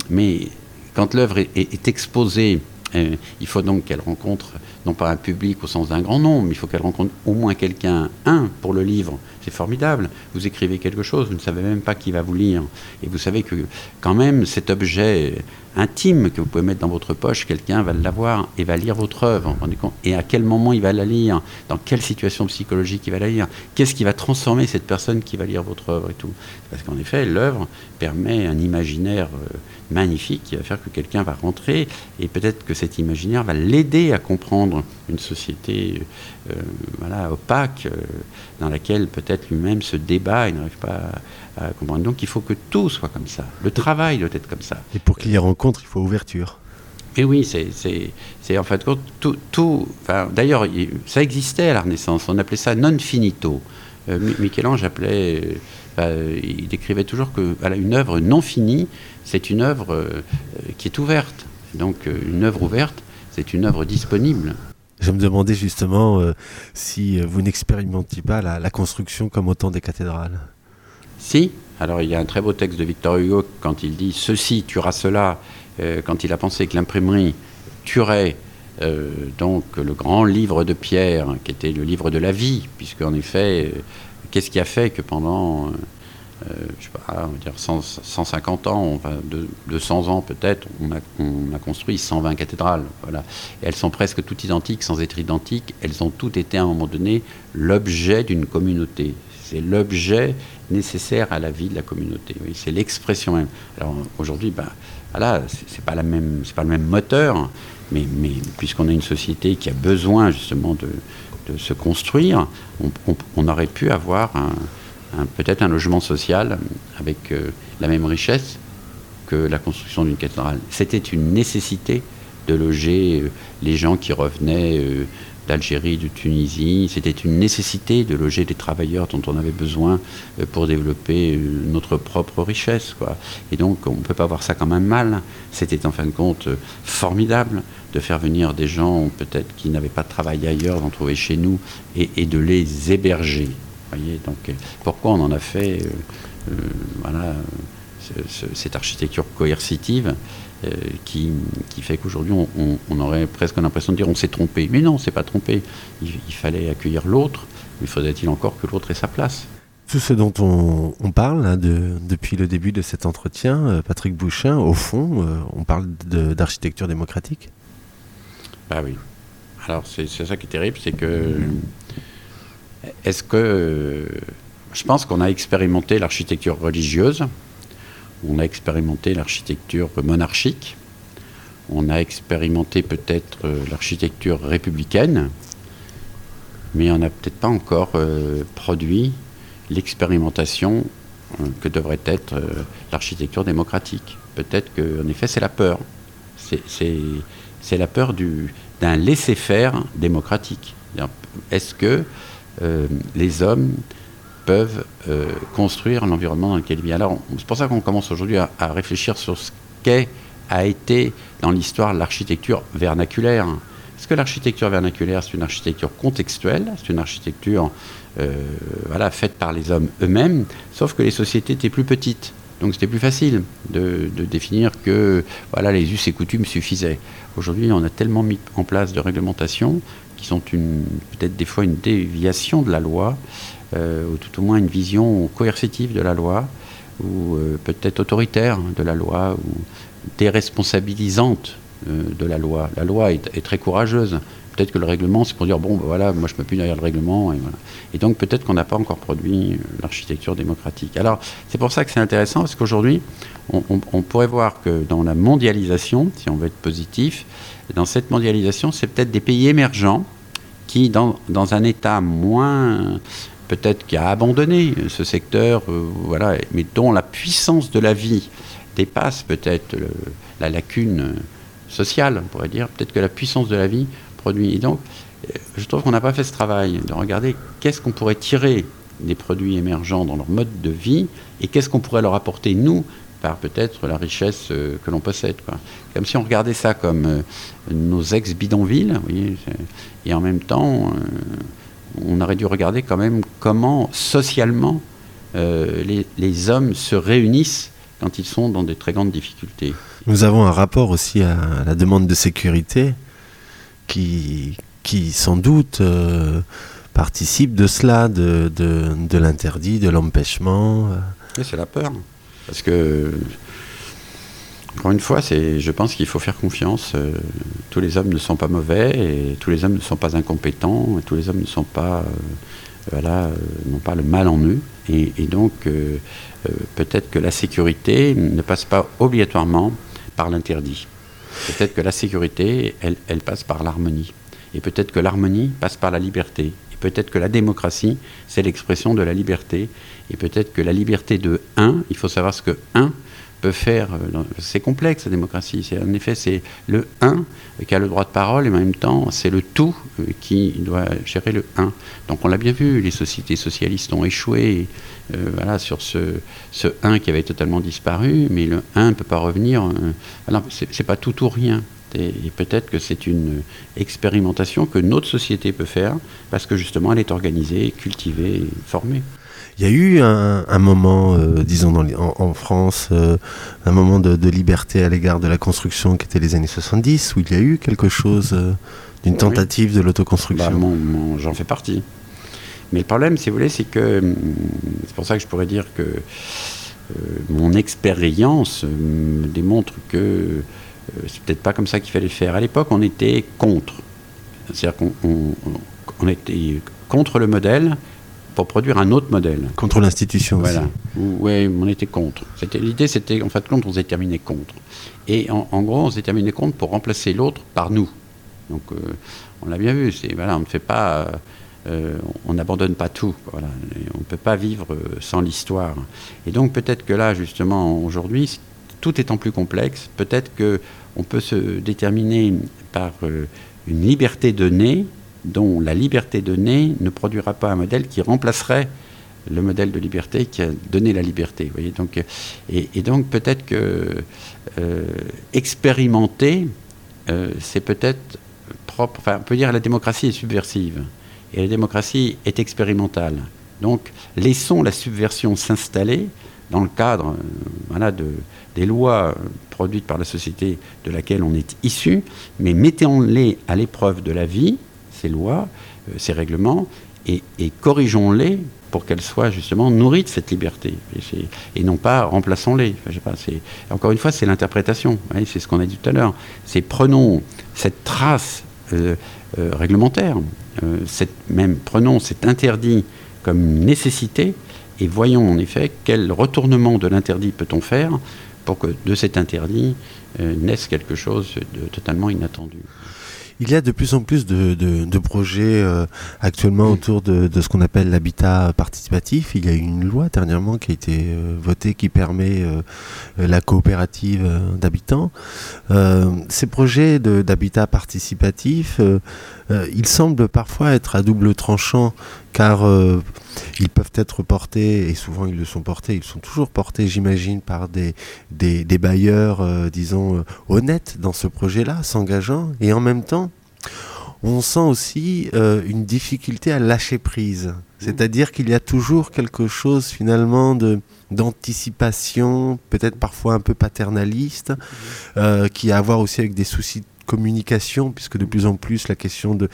mais quand l'œuvre est, exposée, euh, il faut donc qu'elle rencontre non pas un public au sens d'un grand nombre, mais il faut qu'elle rencontre au moins quelqu'un, un, pour le livre. C'est formidable. Vous écrivez quelque chose, vous ne savez même pas qui va vous lire. Et vous savez que quand même cet objet intime que vous pouvez mettre dans votre poche, quelqu'un va l'avoir et va lire votre œuvre. Et à quel moment il va la lire? Dans quelle situation psychologique il va la lire? Qu'est-ce qui va transformer cette personne qui va lire votre œuvre et tout? Parce qu'en effet, l'œuvre permet un imaginaire euh, magnifique qui va faire que quelqu'un va rentrer et peut-être que cet imaginaire va l'aider à comprendre une société voilà, opaque euh, dans laquelle peut-être lui-même se débat et n'arrive pas à, comprendre. Donc il faut que tout soit comme ça. Le travail doit être comme ça. Et pour qu'il y ait rencontre, il faut ouverture. Et oui, c'est en fait tout. tout D'ailleurs, ça existait à la Renaissance. On appelait ça non finito. Euh, Michel-Ange appelait, il décrivait toujours que voilà, une œuvre non finie, c'est une œuvre qui est ouverte. Donc une œuvre ouverte, c'est une œuvre disponible. Je me demandais justement euh, si euh, vous n'expérimentiez pas la, construction comme autant des cathédrales. Si. Alors il y a un très beau texte de Victor Hugo quand il dit ceci tuera cela, euh, quand il a pensé que l'imprimerie tuerait donc le grand livre de Pierre, qui était le livre de la vie, puisque en effet, qu'est-ce qui a fait que pendant je sais pas, on va dire 150 ans, enfin 200 ans peut-être, on a, construit 120 cathédrales. Voilà. Elles sont presque toutes identiques, sans être identiques. Elles ont toutes été à un moment donné l'objet d'une communauté. C'est l'objet nécessaire à la vie de la communauté. Oui, c'est l'expression même. Alors aujourd'hui, ben, voilà, c'est pas la même, pas le même moteur, mais, puisqu'on a une société qui a besoin justement de, de se construire, on, on aurait pu avoir un peut-être un logement social avec euh, la même richesse que la construction d'une cathédrale. C'était une nécessité de loger euh, les gens qui revenaient euh, d'Algérie, de Tunisie. C'était une nécessité de loger les travailleurs dont on avait besoin pour développer notre propre richesse. Et donc, on ne peut pas voir ça comme un mal. C'était en fin de compte formidable de faire venir des gens peut-être qui n'avaient pas de travail ailleurs, d'en trouver chez nous et de les héberger donc, euh, pourquoi on en a fait euh, euh, voilà, cette architecture coercitive qui, fait qu'aujourd'hui on, aurait presque l'impression de dire on s'est trompé. Mais non, c'est pas trompé. Il, fallait accueillir l'autre, mais faudrait-il encore que l'autre ait sa place? Tout ce dont on, parle hein, depuis le début de cet entretien, Patrick Bouchin, au fond, on parle d'architecture démocratique? Bah oui. Alors c'est ça qui est terrible, c'est que est-ce que. Je pense qu'on a expérimenté l'architecture religieuse, on a expérimenté l'architecture monarchique, on a expérimenté peut-être euh, l'architecture républicaine, mais on n'a peut-être pas encore euh, produit l'expérimentation euh, que devrait être l'architecture démocratique. Peut-être qu'en effet, c'est la peur. C'est la peur d'un laisser-faire démocratique. Est-ce que euh, les hommes peuvent euh, construire l'environnement dans lequel ils vivent. Alors, c'est pour ça qu'on commence aujourd'hui à, réfléchir sur ce qu'est, a été dans l'histoire l'architecture vernaculaire. Est-ce que l'architecture vernaculaire, c'est une architecture contextuelle, c'est une architecture euh, voilà, faite par les hommes eux-mêmes, sauf que les sociétés étaient plus petites. Donc c'était plus facile de, de, définir que voilà, les us et coutumes suffisaient. Aujourd'hui, on a tellement mis en place de réglementations qui sont peut-être des fois une déviation de la loi, euh, ou tout au moins une vision coercitive de la loi, ou euh, peut-être autoritaire de la loi, ou déresponsabilisante euh, de la loi. La loi est, très courageuse. Peut-être que le règlement, c'est pour dire, bon, ben voilà, moi je me plus derrière le règlement. Et, voilà. et donc peut-être qu'on n'a pas encore produit l'architecture démocratique. Alors c'est pour ça que c'est intéressant, parce qu'aujourd'hui, on, pourrait voir que dans la mondialisation, si on veut être positif, dans cette mondialisation, c'est peut-être des pays émergents qui, dans, dans un État moins peut-être qui a abandonné ce secteur, euh, voilà, mais dont la puissance de la vie dépasse peut-être la lacune sociale, on pourrait dire. Peut-être que la puissance de la vie produit. Et donc, euh, je trouve qu'on n'a pas fait ce travail de regarder qu'est-ce qu'on pourrait tirer des produits émergents dans leur mode de vie et qu'est-ce qu'on pourrait leur apporter, nous, par peut-être la richesse euh, que l'on possède. Quoi. Comme si on regardait ça comme euh, nos ex-bidonvilles, et en même temps, euh, on aurait dû regarder quand même comment socialement les, les, hommes se réunissent quand ils sont dans des très grandes difficultés. Nous avons un rapport aussi à la demande de sécurité qui, qui sans doute participe de cela, de, l'interdit, de l'empêchement. C'est la peur. Parce que encore une fois, je pense qu'il faut faire confiance. Euh, tous les hommes ne sont pas mauvais et tous les hommes ne sont pas incompétents et tous les hommes ne sont pas, euh, voilà, n'ont pas le mal en eux. Et, donc, peut-être que la sécurité ne passe pas obligatoirement par l'interdit. Peut-être que la sécurité, elle, elle passe par l'harmonie. Et peut-être que l'harmonie passe par la liberté. Et peut-être que la démocratie, c'est l'expression de la liberté. Et peut-être que la liberté de un, il faut savoir ce que un peut faire. Euh, c'est complexe la démocratie. En effet, c'est le un qui a le droit de parole et en même temps, c'est le tout euh, qui doit gérer le un. Donc on l'a bien vu, les sociétés socialistes ont échoué euh, voilà, sur ce, ce un qui avait totalement disparu, mais le un ne peut pas revenir. Euh, c'est pas tout ou rien. Et, peut-être que c'est une expérimentation que notre société peut faire parce que justement elle est organisée, cultivée, formée. Il y a eu un, moment, euh, disons en, France, euh, un moment de, liberté à l'égard de la construction qui était les années 70, où il y a eu quelque chose euh, d'une tentative de l'autoconstruction. Bah, j'en fais partie. Mais le problème, si vous voulez, c'est que hum, c'est pour ça que je pourrais dire que mon expérience me démontre que c'est peut-être pas comme ça qu'il fallait le faire. À l'époque, on était contre. C'est-à-dire qu'on était contre le modèle pour produire un autre modèle. Contre l'institution voilà. Oui, on était contre. L'idée, c'était, en fait, contre, on s'est terminé contre. Et en, gros, on s'est terminé contre pour remplacer l'autre par nous. Donc, euh, on l'a bien vu. Voilà, on ne fait pas... Euh, on n'abandonne pas tout. Voilà. On ne peut pas vivre euh, sans l'histoire. Et donc, peut-être que là, justement, aujourd'hui, tout étant plus complexe, peut-être qu'on peut se déterminer par une liberté donnée dont la liberté donnée ne produira pas un modèle qui remplacerait le modèle de liberté qui a donné la liberté. Et, donc peut-être que euh, expérimenter, euh, c'est peut-être propre. Enfin, on peut dire la démocratie est subversive et la démocratie est expérimentale. Donc, laissons la subversion s'installer dans le cadre euh, des lois produites par la société de laquelle on est issu, mais mettons-les à l'épreuve de la vie ces lois, euh, ces règlements, et, corrigeons-les pour qu'elles soient justement nourries de cette liberté, et, non pas remplaçons-les. encore une fois, c'est l'interprétation, c'est ce qu'on a dit tout à l'heure. C'est prenons cette trace euh, euh, réglementaire, cette, même prenons cet interdit comme nécessité, et voyons en effet quel retournement de l'interdit peut-on faire pour que de cet interdit naisse quelque chose de totalement inattendu. Il y a de plus en plus de, projets euh, actuellement autour de, ce qu'on appelle l'habitat participatif. Il y a une loi dernièrement qui a été euh, votée qui permet euh, la coopérative d'habitants. ces projets d'habitat participatif, ils semblent parfois être à double tranchant car euh, ils peuvent être portés, et souvent ils le sont portés, ils sont toujours portés, j'imagine, par des, bailleurs, euh, disons, euh, honnêtes dans ce projet-là, s'engageant, et en même temps, on sent aussi une difficulté à lâcher prise. C'est-à-dire qu'il y a toujours quelque chose finalement d'anticipation, peut-être parfois un peu paternaliste, qui a à voir aussi avec des soucis communication, puisque de plus en plus la question de,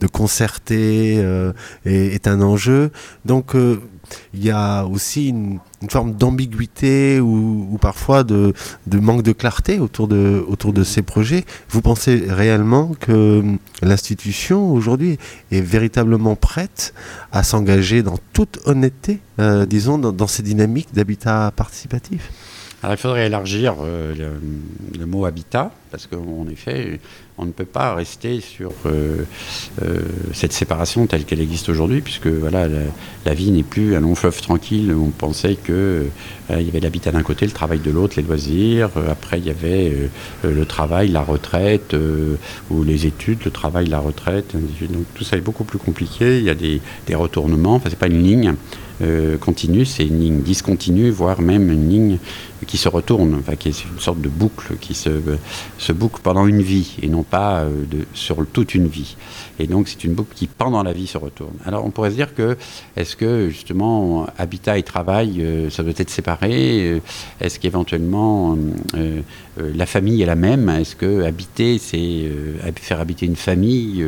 de concerter euh, est, un enjeu. Donc euh, il y a aussi une, forme d'ambiguïté ou, parfois de, manque de clarté autour de, ces projets. Vous pensez réellement que l'institution aujourd'hui est véritablement prête à s'engager dans toute honnêteté, euh, disons, dans ces dynamiques d'habitat participatif? Il faudrait élargir euh, le, mot habitat, parce qu'en effet, on ne peut pas rester sur euh, euh, cette séparation telle qu'elle existe aujourd'hui, puisque voilà, la, vie n'est plus un long fleuve tranquille. On pensait qu'il il y avait l'habitat d'un côté, le travail de l'autre, les loisirs, après il y avait le travail, la retraite, ou les études, le travail, la retraite, donc tout ça est beaucoup plus compliqué, il y a des, retournements, enfin c'est pas une ligne. Euh, continue, c'est une ligne discontinue, voire même une ligne qui se retourne, enfin, qui est une sorte de boucle qui se, se boucle pendant une vie et non pas euh, sur toute une vie. Et donc c'est une boucle qui pendant la vie se retourne. Alors on pourrait se dire que est-ce que justement habitat et travail euh, ça doit être séparé? Est-ce qu'éventuellement la famille est la même Est-ce que habiter c'est faire habiter une famille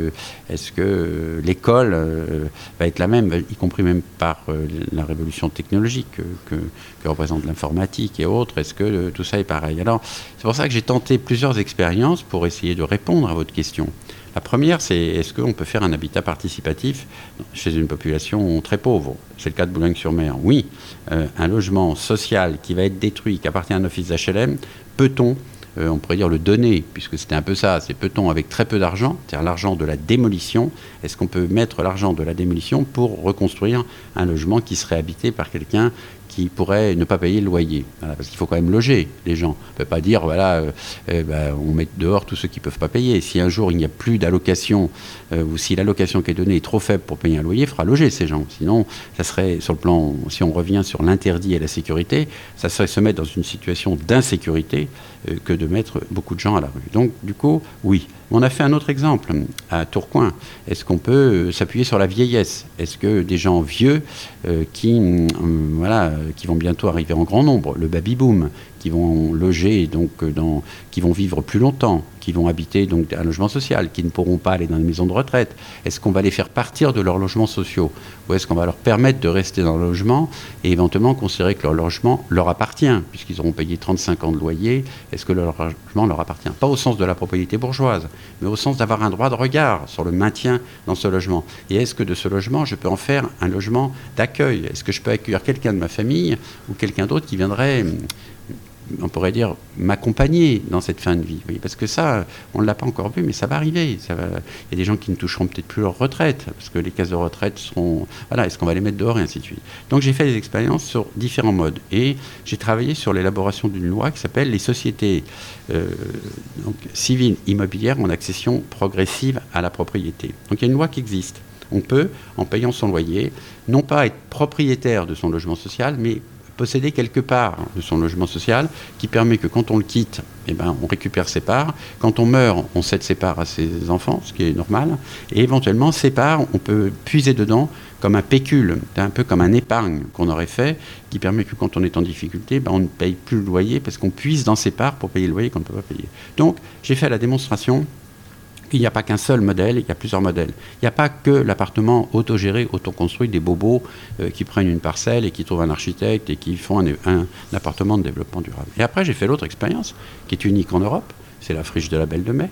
Est-ce que l'école va être la même, y compris même par la révolution technologique que, représente l'informatique et autres autres Est-ce que tout ça est pareil? Alors, c'est pour ça que j'ai tenté plusieurs expériences pour essayer de répondre à votre question. La première, c'est est-ce qu'on peut faire un habitat participatif chez une population très pauvre? C'est le cas de Boulogne-sur-Mer. Oui, un logement social qui va être détruit, qui appartient à un office d'HLM, peut-on euh, on pourrait dire le donner, puisque c'était un peu ça, c'est peut-on avec très peu d'argent, c'est-à-dire l'argent de la démolition, est-ce qu'on peut mettre l'argent de la démolition pour reconstruire un logement qui serait habité par quelqu'un qui pourraient ne pas payer le loyer. parce qu'il faut quand même loger les gens. On ne peut pas dire, voilà, euh, euh, bah, on met dehors tous ceux qui ne peuvent pas payer. Si un jour il n'y a plus d'allocation, euh, ou si l'allocation qui est donnée est trop faible pour payer un loyer, il faudra loger ces gens. Sinon, ça serait, sur le plan, si on revient sur l'interdit et la sécurité, ça serait se mettre dans une situation d'insécurité que de mettre beaucoup de gens à la rue. Donc, du coup, oui. On a fait un autre exemple à Tourcoing. Est-ce qu'on peut s'appuyer sur la vieillesse? Est-ce que des gens vieux qui, voilà, qui vont bientôt arriver en grand nombre, le baby boom, qui vont loger donc euh, dans, qui vont vivre plus longtemps, qui vont habiter donc un logement social, qui ne pourront pas aller dans une maison de retraite. Est-ce qu'on va les faire partir de leurs logements sociaux ou est-ce qu'on va leur permettre de rester dans le logement et éventuellement considérer que leur logement leur appartient puisqu'ils auront payé 35 ans de loyer Est-ce que leur logement leur appartient? Pas au sens de la propriété bourgeoise, mais au sens d'avoir un droit de regard sur le maintien dans ce logement. Et est-ce que de ce logement, je peux en faire un logement d'accueil? Est-ce que je peux accueillir quelqu'un de ma famille ou quelqu'un d'autre qui viendrait on pourrait dire, m'accompagner dans cette fin de vie. parce que ça, on ne l'a pas encore vu, mais ça va arriver. Il y a des gens qui ne toucheront peut-être plus leur retraite, parce que les cases de retraite seront... Voilà, est-ce qu'on va les mettre dehors, et ainsi de suite. Donc j'ai fait des expériences sur différents modes. Et j'ai travaillé sur l'élaboration d'une loi qui s'appelle les sociétés euh, civiles immobilières en accession progressive à la propriété. Donc il y a une loi qui existe. On peut, en payant son loyer, non pas être propriétaire de son logement social, mais posséder quelque part de son logement social, qui permet que quand on le quitte, eh ben, on récupère ses parts. Quand on meurt, on cède ses parts à ses enfants, ce qui est normal. Et éventuellement, ces parts, on peut puiser dedans comme un pécule, un peu comme un épargne qu'on aurait fait, qui permet que quand on est en difficulté, ben, on ne paye plus le loyer parce qu'on puise dans ses parts pour payer le loyer qu'on ne peut pas payer. Donc, j'ai fait la démonstration il n'y a pas qu'un seul modèle, il y a plusieurs modèles. Il n'y a pas que l'appartement autogéré, autoconstruit, des bobos euh, qui prennent une parcelle et qui trouvent un architecte et qui font un, appartement de développement durable. Et après, j'ai fait l'autre expérience, qui est unique en Europe, c'est la friche de la Belle de Mai.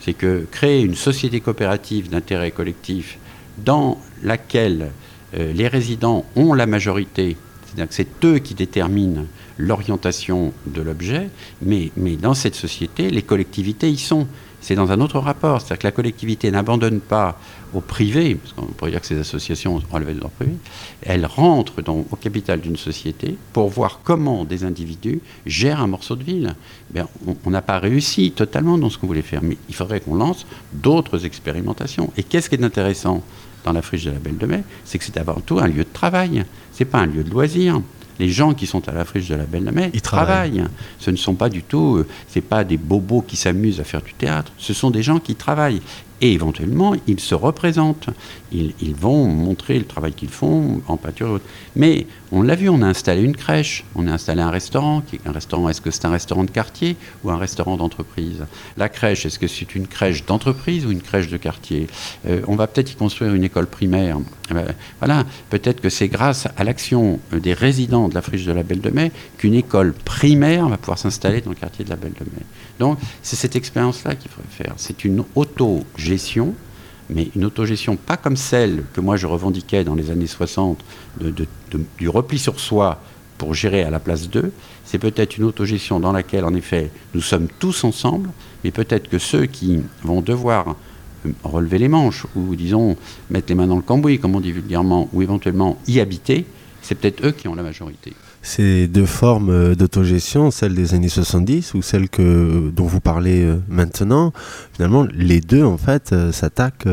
C'est que créer une société coopérative d'intérêt collectif dans laquelle euh, les résidents ont la majorité, c'est-à-dire que c'est eux qui déterminent l'orientation de l'objet, mais, mais dans cette société, les collectivités y sont c'est dans un autre rapport. C'est-à-dire que la collectivité n'abandonne pas au privé, parce qu'on pourrait dire que ces associations relèvent de leur privé, elles rentrent dans, au capital d'une société pour voir comment des individus gèrent un morceau de ville. Ben, on n'a pas réussi totalement dans ce qu'on voulait faire, mais il faudrait qu'on lance d'autres expérimentations. Et qu'est-ce qui est intéressant dans la friche de la Belle de Mai C'est que c'est avant tout un lieu de travail. Ce n'est pas un lieu de loisir les gens qui sont à la friche de la Belle Mer, ils travaillent. Ce ne sont pas du tout, euh, c'est pas des bobos qui s'amusent à faire du théâtre. Ce sont des gens qui travaillent. Et éventuellement, ils se représentent. Ils, vont montrer le travail qu'ils font en peinture. Mais on l'a vu, on a installé une crèche, on a installé un restaurant. Un restaurant, est-ce que c'est un restaurant de quartier ou un restaurant d'entreprise? La crèche, est-ce que c'est une crèche d'entreprise ou une crèche de quartier? Euh, On va peut-être y construire une école primaire. Ben, voilà, peut-être que c'est grâce à l'action des résidents de la friche de la Belle de Mai qu'une école primaire va pouvoir s'installer dans le quartier de la Belle de Mai. Donc, c'est cette expérience-là qu'il faudrait faire. C'est une auto-gestion, mais une autogestion pas comme celle que moi je revendiquais dans les années 60, du repli sur soi pour gérer à la place d'eux. C'est peut-être une autogestion dans laquelle, en effet, nous sommes tous ensemble, mais peut-être que ceux qui vont devoir euh, relever les manches, ou disons, mettre les mains dans le cambouis, comme on dit vulgairement, ou éventuellement y habiter, c'est peut-être eux qui ont la majorité ces deux formes euh, d'autogestion, celle des années 70 ou celle que, dont vous parlez euh, maintenant, finalement, les deux, en fait, euh, s'attaquent,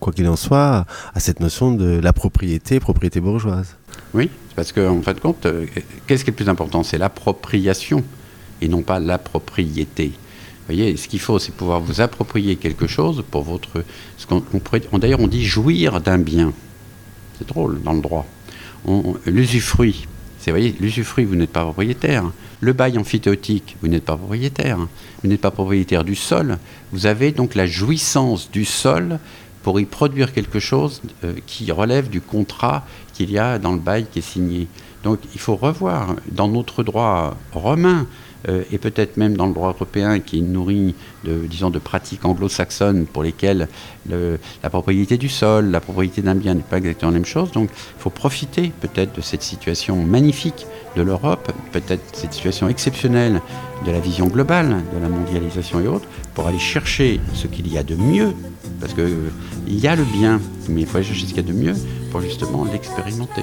quoi qu'il en soit, à cette notion de la propriété, propriété bourgeoise. Oui, parce qu'en en fin de compte, qu'est-ce qui est le plus important? C'est l'appropriation et non pas l'appropriété. Vous voyez, ce qu'il faut, c'est pouvoir vous approprier quelque chose pour votre. D'ailleurs, on dit jouir d'un bien. C'est drôle dans le droit. L'usufruit vous voyez, l'usufruit, vous n'êtes pas propriétaire. Le bail amphithéotique, vous n'êtes pas propriétaire. Vous n'êtes pas propriétaire du sol. Vous avez donc la jouissance du sol pour y produire quelque chose euh, qui relève du contrat qu'il y a dans le bail qui est signé. Donc il faut revoir dans notre droit romain euh, et peut-être même dans le droit européen qui est nourri de, disons, de pratiques anglo-saxonnes pour lesquelles la propriété du sol, la propriété d'un bien n'est pas exactement la même chose. Donc il faut profiter peut-être de cette situation magnifique de l'Europe, peut-être cette situation exceptionnelle de la vision globale de la mondialisation et autres, pour aller chercher ce qu'il y a de mieux, parce qu'il y a le bien, mais il faut aller chercher ce qu'il y a de mieux pour justement l'expérimenter.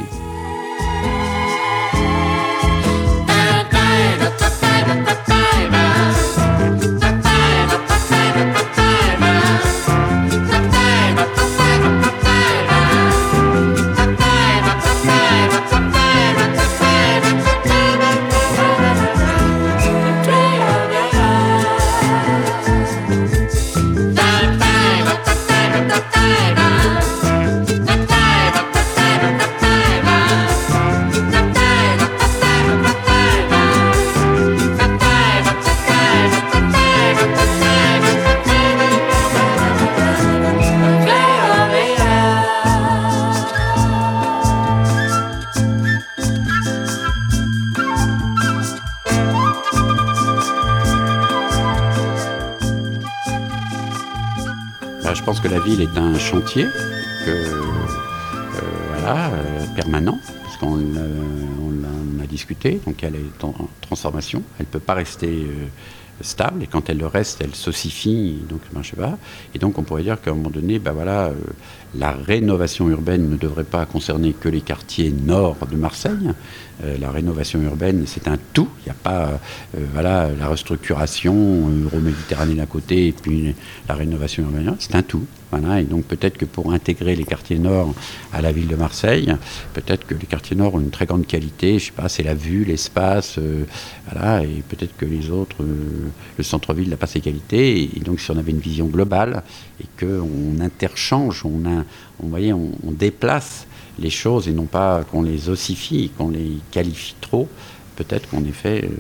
Chantier euh, euh, permanent, parce qu'on en a discuté, donc elle est en transformation, elle ne peut pas rester euh, stable, et quand elle le reste, elle s'ossifie, donc ne marche pas. Et donc on pourrait dire qu'à un moment donné, bah voilà, la rénovation urbaine ne devrait pas concerner que les quartiers nord de Marseille, euh, la rénovation urbaine, c'est un tout. N'y a pas euh, voilà, la restructuration euro-méditerranée à côté et puis la rénovation urbaine, c'est un tout. Voilà, et donc peut-être que pour intégrer les quartiers nord à la ville de Marseille, peut-être que les quartiers nord ont une très grande qualité, je sais pas, c'est la vue, l'espace, euh, voilà, et peut-être que les autres, le centre-ville n'a pas ces qualités, et, donc si on avait une vision globale et qu'on interchange, on, a, voyez, on déplace les choses et non pas qu'on les ossifie, qu'on les qualifie trop. Peut-être qu'en effet, euh,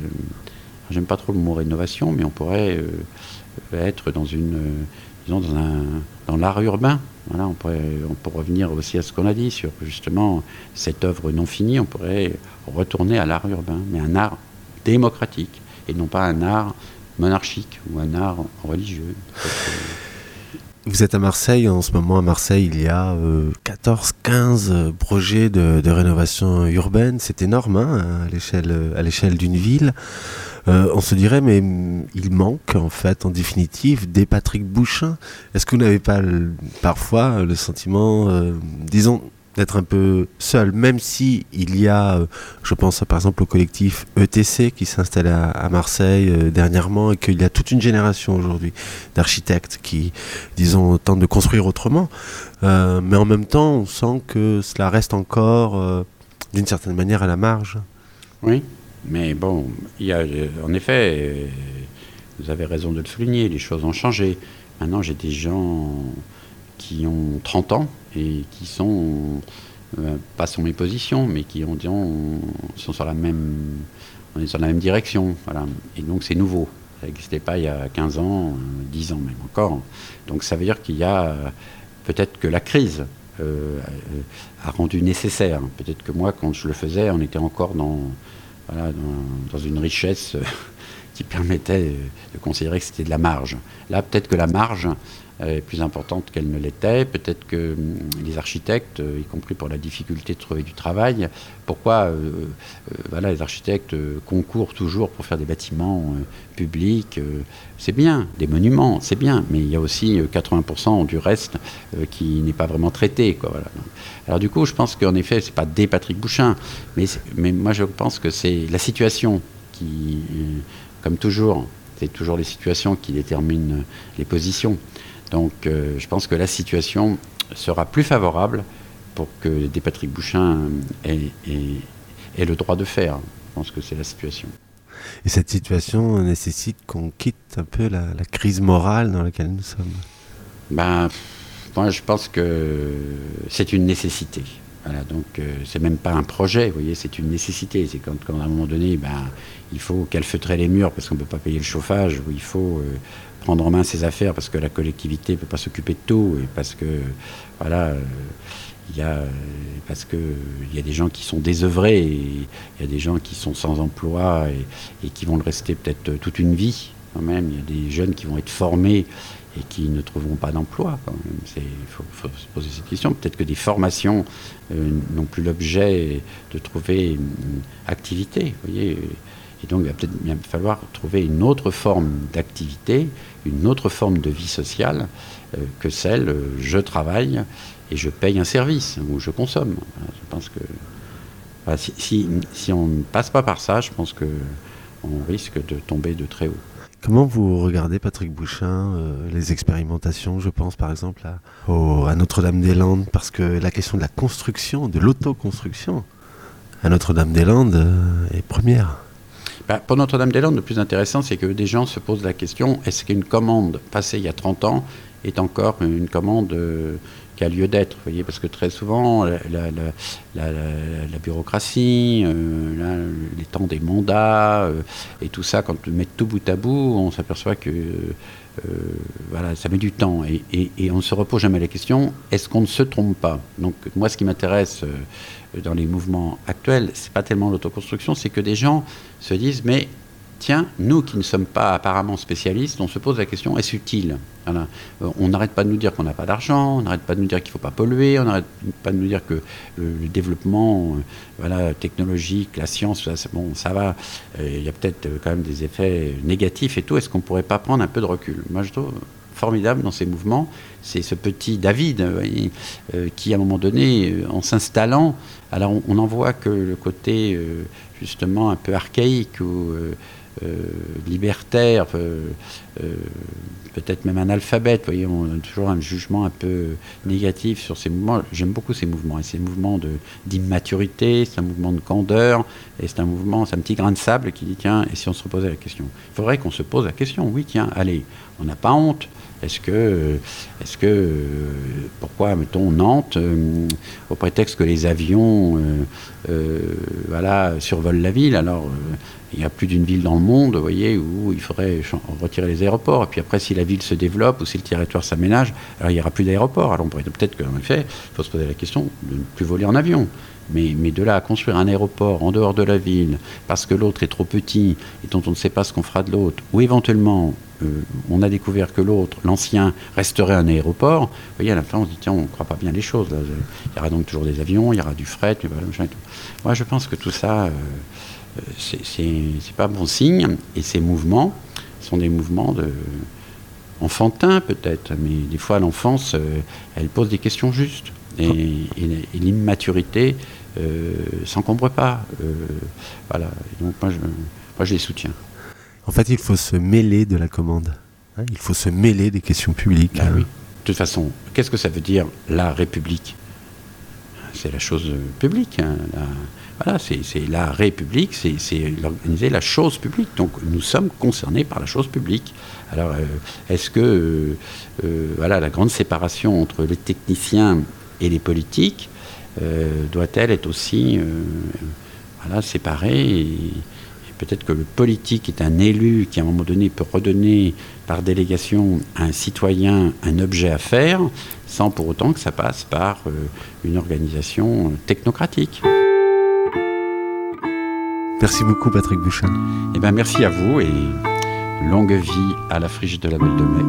j'aime pas trop le mot rénovation, mais on pourrait euh, être dans une, euh, disons dans un, dans l'art urbain. Voilà, on pourrait, on pourrait revenir aussi à ce qu'on a dit sur justement cette œuvre non finie. On pourrait retourner à l'art urbain, mais un art démocratique et non pas un art monarchique ou un art religieux. Vous êtes à Marseille, en ce moment à Marseille il y a 14-15 euh, projets de, rénovation urbaine, c'est énorme hein, à l'échelle d'une ville. Euh, on se dirait mais il manque en fait en définitive des Patrick Bouchin. Est-ce que vous n'avez pas parfois le sentiment, euh, disons, d'être un peu seul, même si il y a, euh, je pense par exemple au collectif ETC qui s'installe à, Marseille euh, dernièrement et qu'il y a toute une génération aujourd'hui d'architectes qui, disons, tentent de construire autrement. Euh, mais en même temps, on sent que cela reste encore, d'une certaine manière, à la marge. Oui, mais bon, il y a, en effet, vous avez raison de le souligner, les choses ont changé. Maintenant, j'ai des gens qui ont 30 ans et qui sont, euh, pas sur mes positions, mais qui ont, disons, sont sur la même, on est sur la même direction. Et donc c'est nouveau. Ça n'existait pas il y a 15 ans, 10 ans même encore. Donc ça veut dire qu'il y a peut-être que la crise euh, a rendu nécessaire. Peut-être que moi, quand je le faisais, on était encore dans, dans, dans, une richesse qui permettait de considérer que c'était de la marge. Là, peut-être que la marge, est plus importante qu'elle ne l'était. Peut-être que hum, les architectes, euh, y compris pour la difficulté de trouver du travail, pourquoi euh, euh, voilà, les architectes concourent toujours pour faire des bâtiments publics C'est bien, des monuments, c'est bien, mais il y a aussi 80% du reste qui n'est pas vraiment traité. Alors du coup, je pense qu'en effet, c'est pas des Patrick Bouchin, mais, mais moi je pense que c'est la situation qui, comme toujours, c'est toujours les situations qui déterminent les positions. Donc euh, je pense que la situation sera plus favorable pour que des Patrick Bouchin aient, le droit de faire. Je pense que c'est la situation. Et cette situation nécessite qu'on quitte un peu la, crise morale dans laquelle nous sommes ben, Moi, je pense que c'est une nécessité. Voilà, donc euh, c'est même pas un projet, vous voyez, c'est une nécessité. C'est quand, à un moment donné, ben, il faut calfeutrer les murs parce qu'on ne peut pas payer le chauffage, ou il faut euh, prendre en main ses affaires parce que la collectivité ne peut pas s'occuper de tout et parce que voilà, euh, il y a, parce qu'il y a des gens qui sont désœuvrés, il y a des gens qui sont sans emploi et, qui vont le rester peut-être toute une vie quand même. Il y a des jeunes qui vont être formés et qui ne trouveront pas d'emploi. Il faut, se poser cette question. Peut-être que des formations euh, n'ont plus l'objet de trouver une activité. voyez et donc, il va peut-être falloir trouver une autre forme d'activité, une autre forme de vie sociale euh, que celle euh, je travaille et je paye un service ou je consomme. Je pense que si, si, on ne passe pas par ça, je pense qu'on risque de tomber de très haut. Comment vous regardez, Patrick Bouchin, euh, les expérimentations, je pense par exemple à, à Notre-Dame-des-Landes, parce que la question de la construction, de l'autoconstruction à Notre-Dame-des-Landes est première. Bah, pour Notre-Dame-des-Landes, le plus intéressant, c'est que des gens se posent la question est-ce qu'une commande passée il y a 30 ans est encore une commande euh, qui a lieu d'être voyez Parce que très souvent, la, bureaucratie, euh, les temps des mandats euh, et tout ça, quand on met tout bout à bout, on s'aperçoit que voilà, ça met du temps. Et, et on ne se repose jamais la question est-ce qu'on ne se trompe pas? Donc, moi, ce qui m'intéresse dans les mouvements actuels, c'est pas tellement l'autoconstruction, c'est que des gens se disent mais tiens, nous qui ne sommes pas apparemment spécialistes, on se pose la question est-ce utile? Euh, On n'arrête pas de nous dire qu'on n'a pas d'argent, on n'arrête pas de nous dire qu'il ne faut pas polluer, on n'arrête pas de nous dire que le, développement euh, voilà, technologique, la science, ça, bon, ça va, euh, il y a peut-être quand même des effets négatifs et tout. Est-ce qu'on ne pourrait pas prendre un peu de recul? Moi, je trouve formidable dans ces mouvements, c'est ce petit David qui, à un moment donné, en s'installant, alors on n'en voit que le côté justement un peu archaïque ou euh, libertaire, euh, euh, peut-être même un alphabet. Vous voyez, on a toujours un jugement un peu négatif sur ces mouvements. J'aime beaucoup ces mouvements. Et ces mouvements d'immaturité, c'est un mouvement de candeur, et c'est un mouvement, c'est un petit grain de sable qui dit tiens, et si on se reposait la question? Il faudrait qu'on se pose la question. Oui, tiens, allez, on n'a pas honte. Est-ce que, est-ce que, pourquoi, mettons, Nantes, au prétexte que les avions, voilà, survolent la ville, alors il y a plus d'une ville dans le monde, voyez, où il faudrait retirer les aéroports. Et puis après, si la ville se développe ou si le territoire s'aménage, alors il n'y aura plus d'aéroports. Alors on pourrait peut-être qu'en effet, il faut se poser la question de ne plus voler en avion. Mais, mais, de là à construire un aéroport en dehors de la ville, parce que l'autre est trop petit et dont on ne sait pas ce qu'on fera de l'autre, ou éventuellement euh, on a découvert que l'autre, l'ancien, resterait un aéroport, vous voyez, à la fin on se dit tiens, on ne croit pas bien les choses. Il y aura donc toujours des avions, il y aura du fret, Moi je pense que tout ça. Euh, c'est pas bon signe. Et ces mouvements sont des mouvements de enfantins peut-être, mais des fois l'enfance, euh, elle pose des questions justes. Et, l'immaturité euh, s'encombre pas. Euh, voilà. donc moi je, moi je les soutiens. En fait, il faut se mêler de la commande. Hein. il faut se mêler des questions publiques. Ah oui. De toute façon, qu'est-ce que ça veut dire la République? C'est la chose publique. Hein, voilà, c'est la République, c'est organiser la chose publique. Donc nous sommes concernés par la chose publique. Alors euh, est-ce que euh, euh, voilà, la grande séparation entre les techniciens et les politiques doit-elle être aussi séparée peut-être que le politique est un élu qui à un moment donné peut redonner par délégation à un citoyen un objet à faire sans pour autant que ça passe par une organisation technocratique. Merci beaucoup Patrick Bouchin. Eh ben, merci à vous et longue vie à la friche de la Belle de Mai.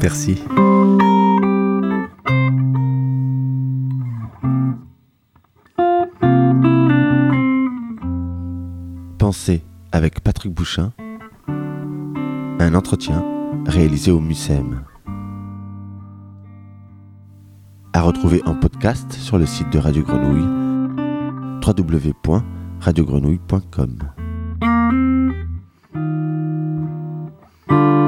Merci. Pensez avec Patrick Bouchin, un entretien réalisé au MUSEM. À retrouver en podcast sur le site de Radio Grenouille www.radiogrenouille.com.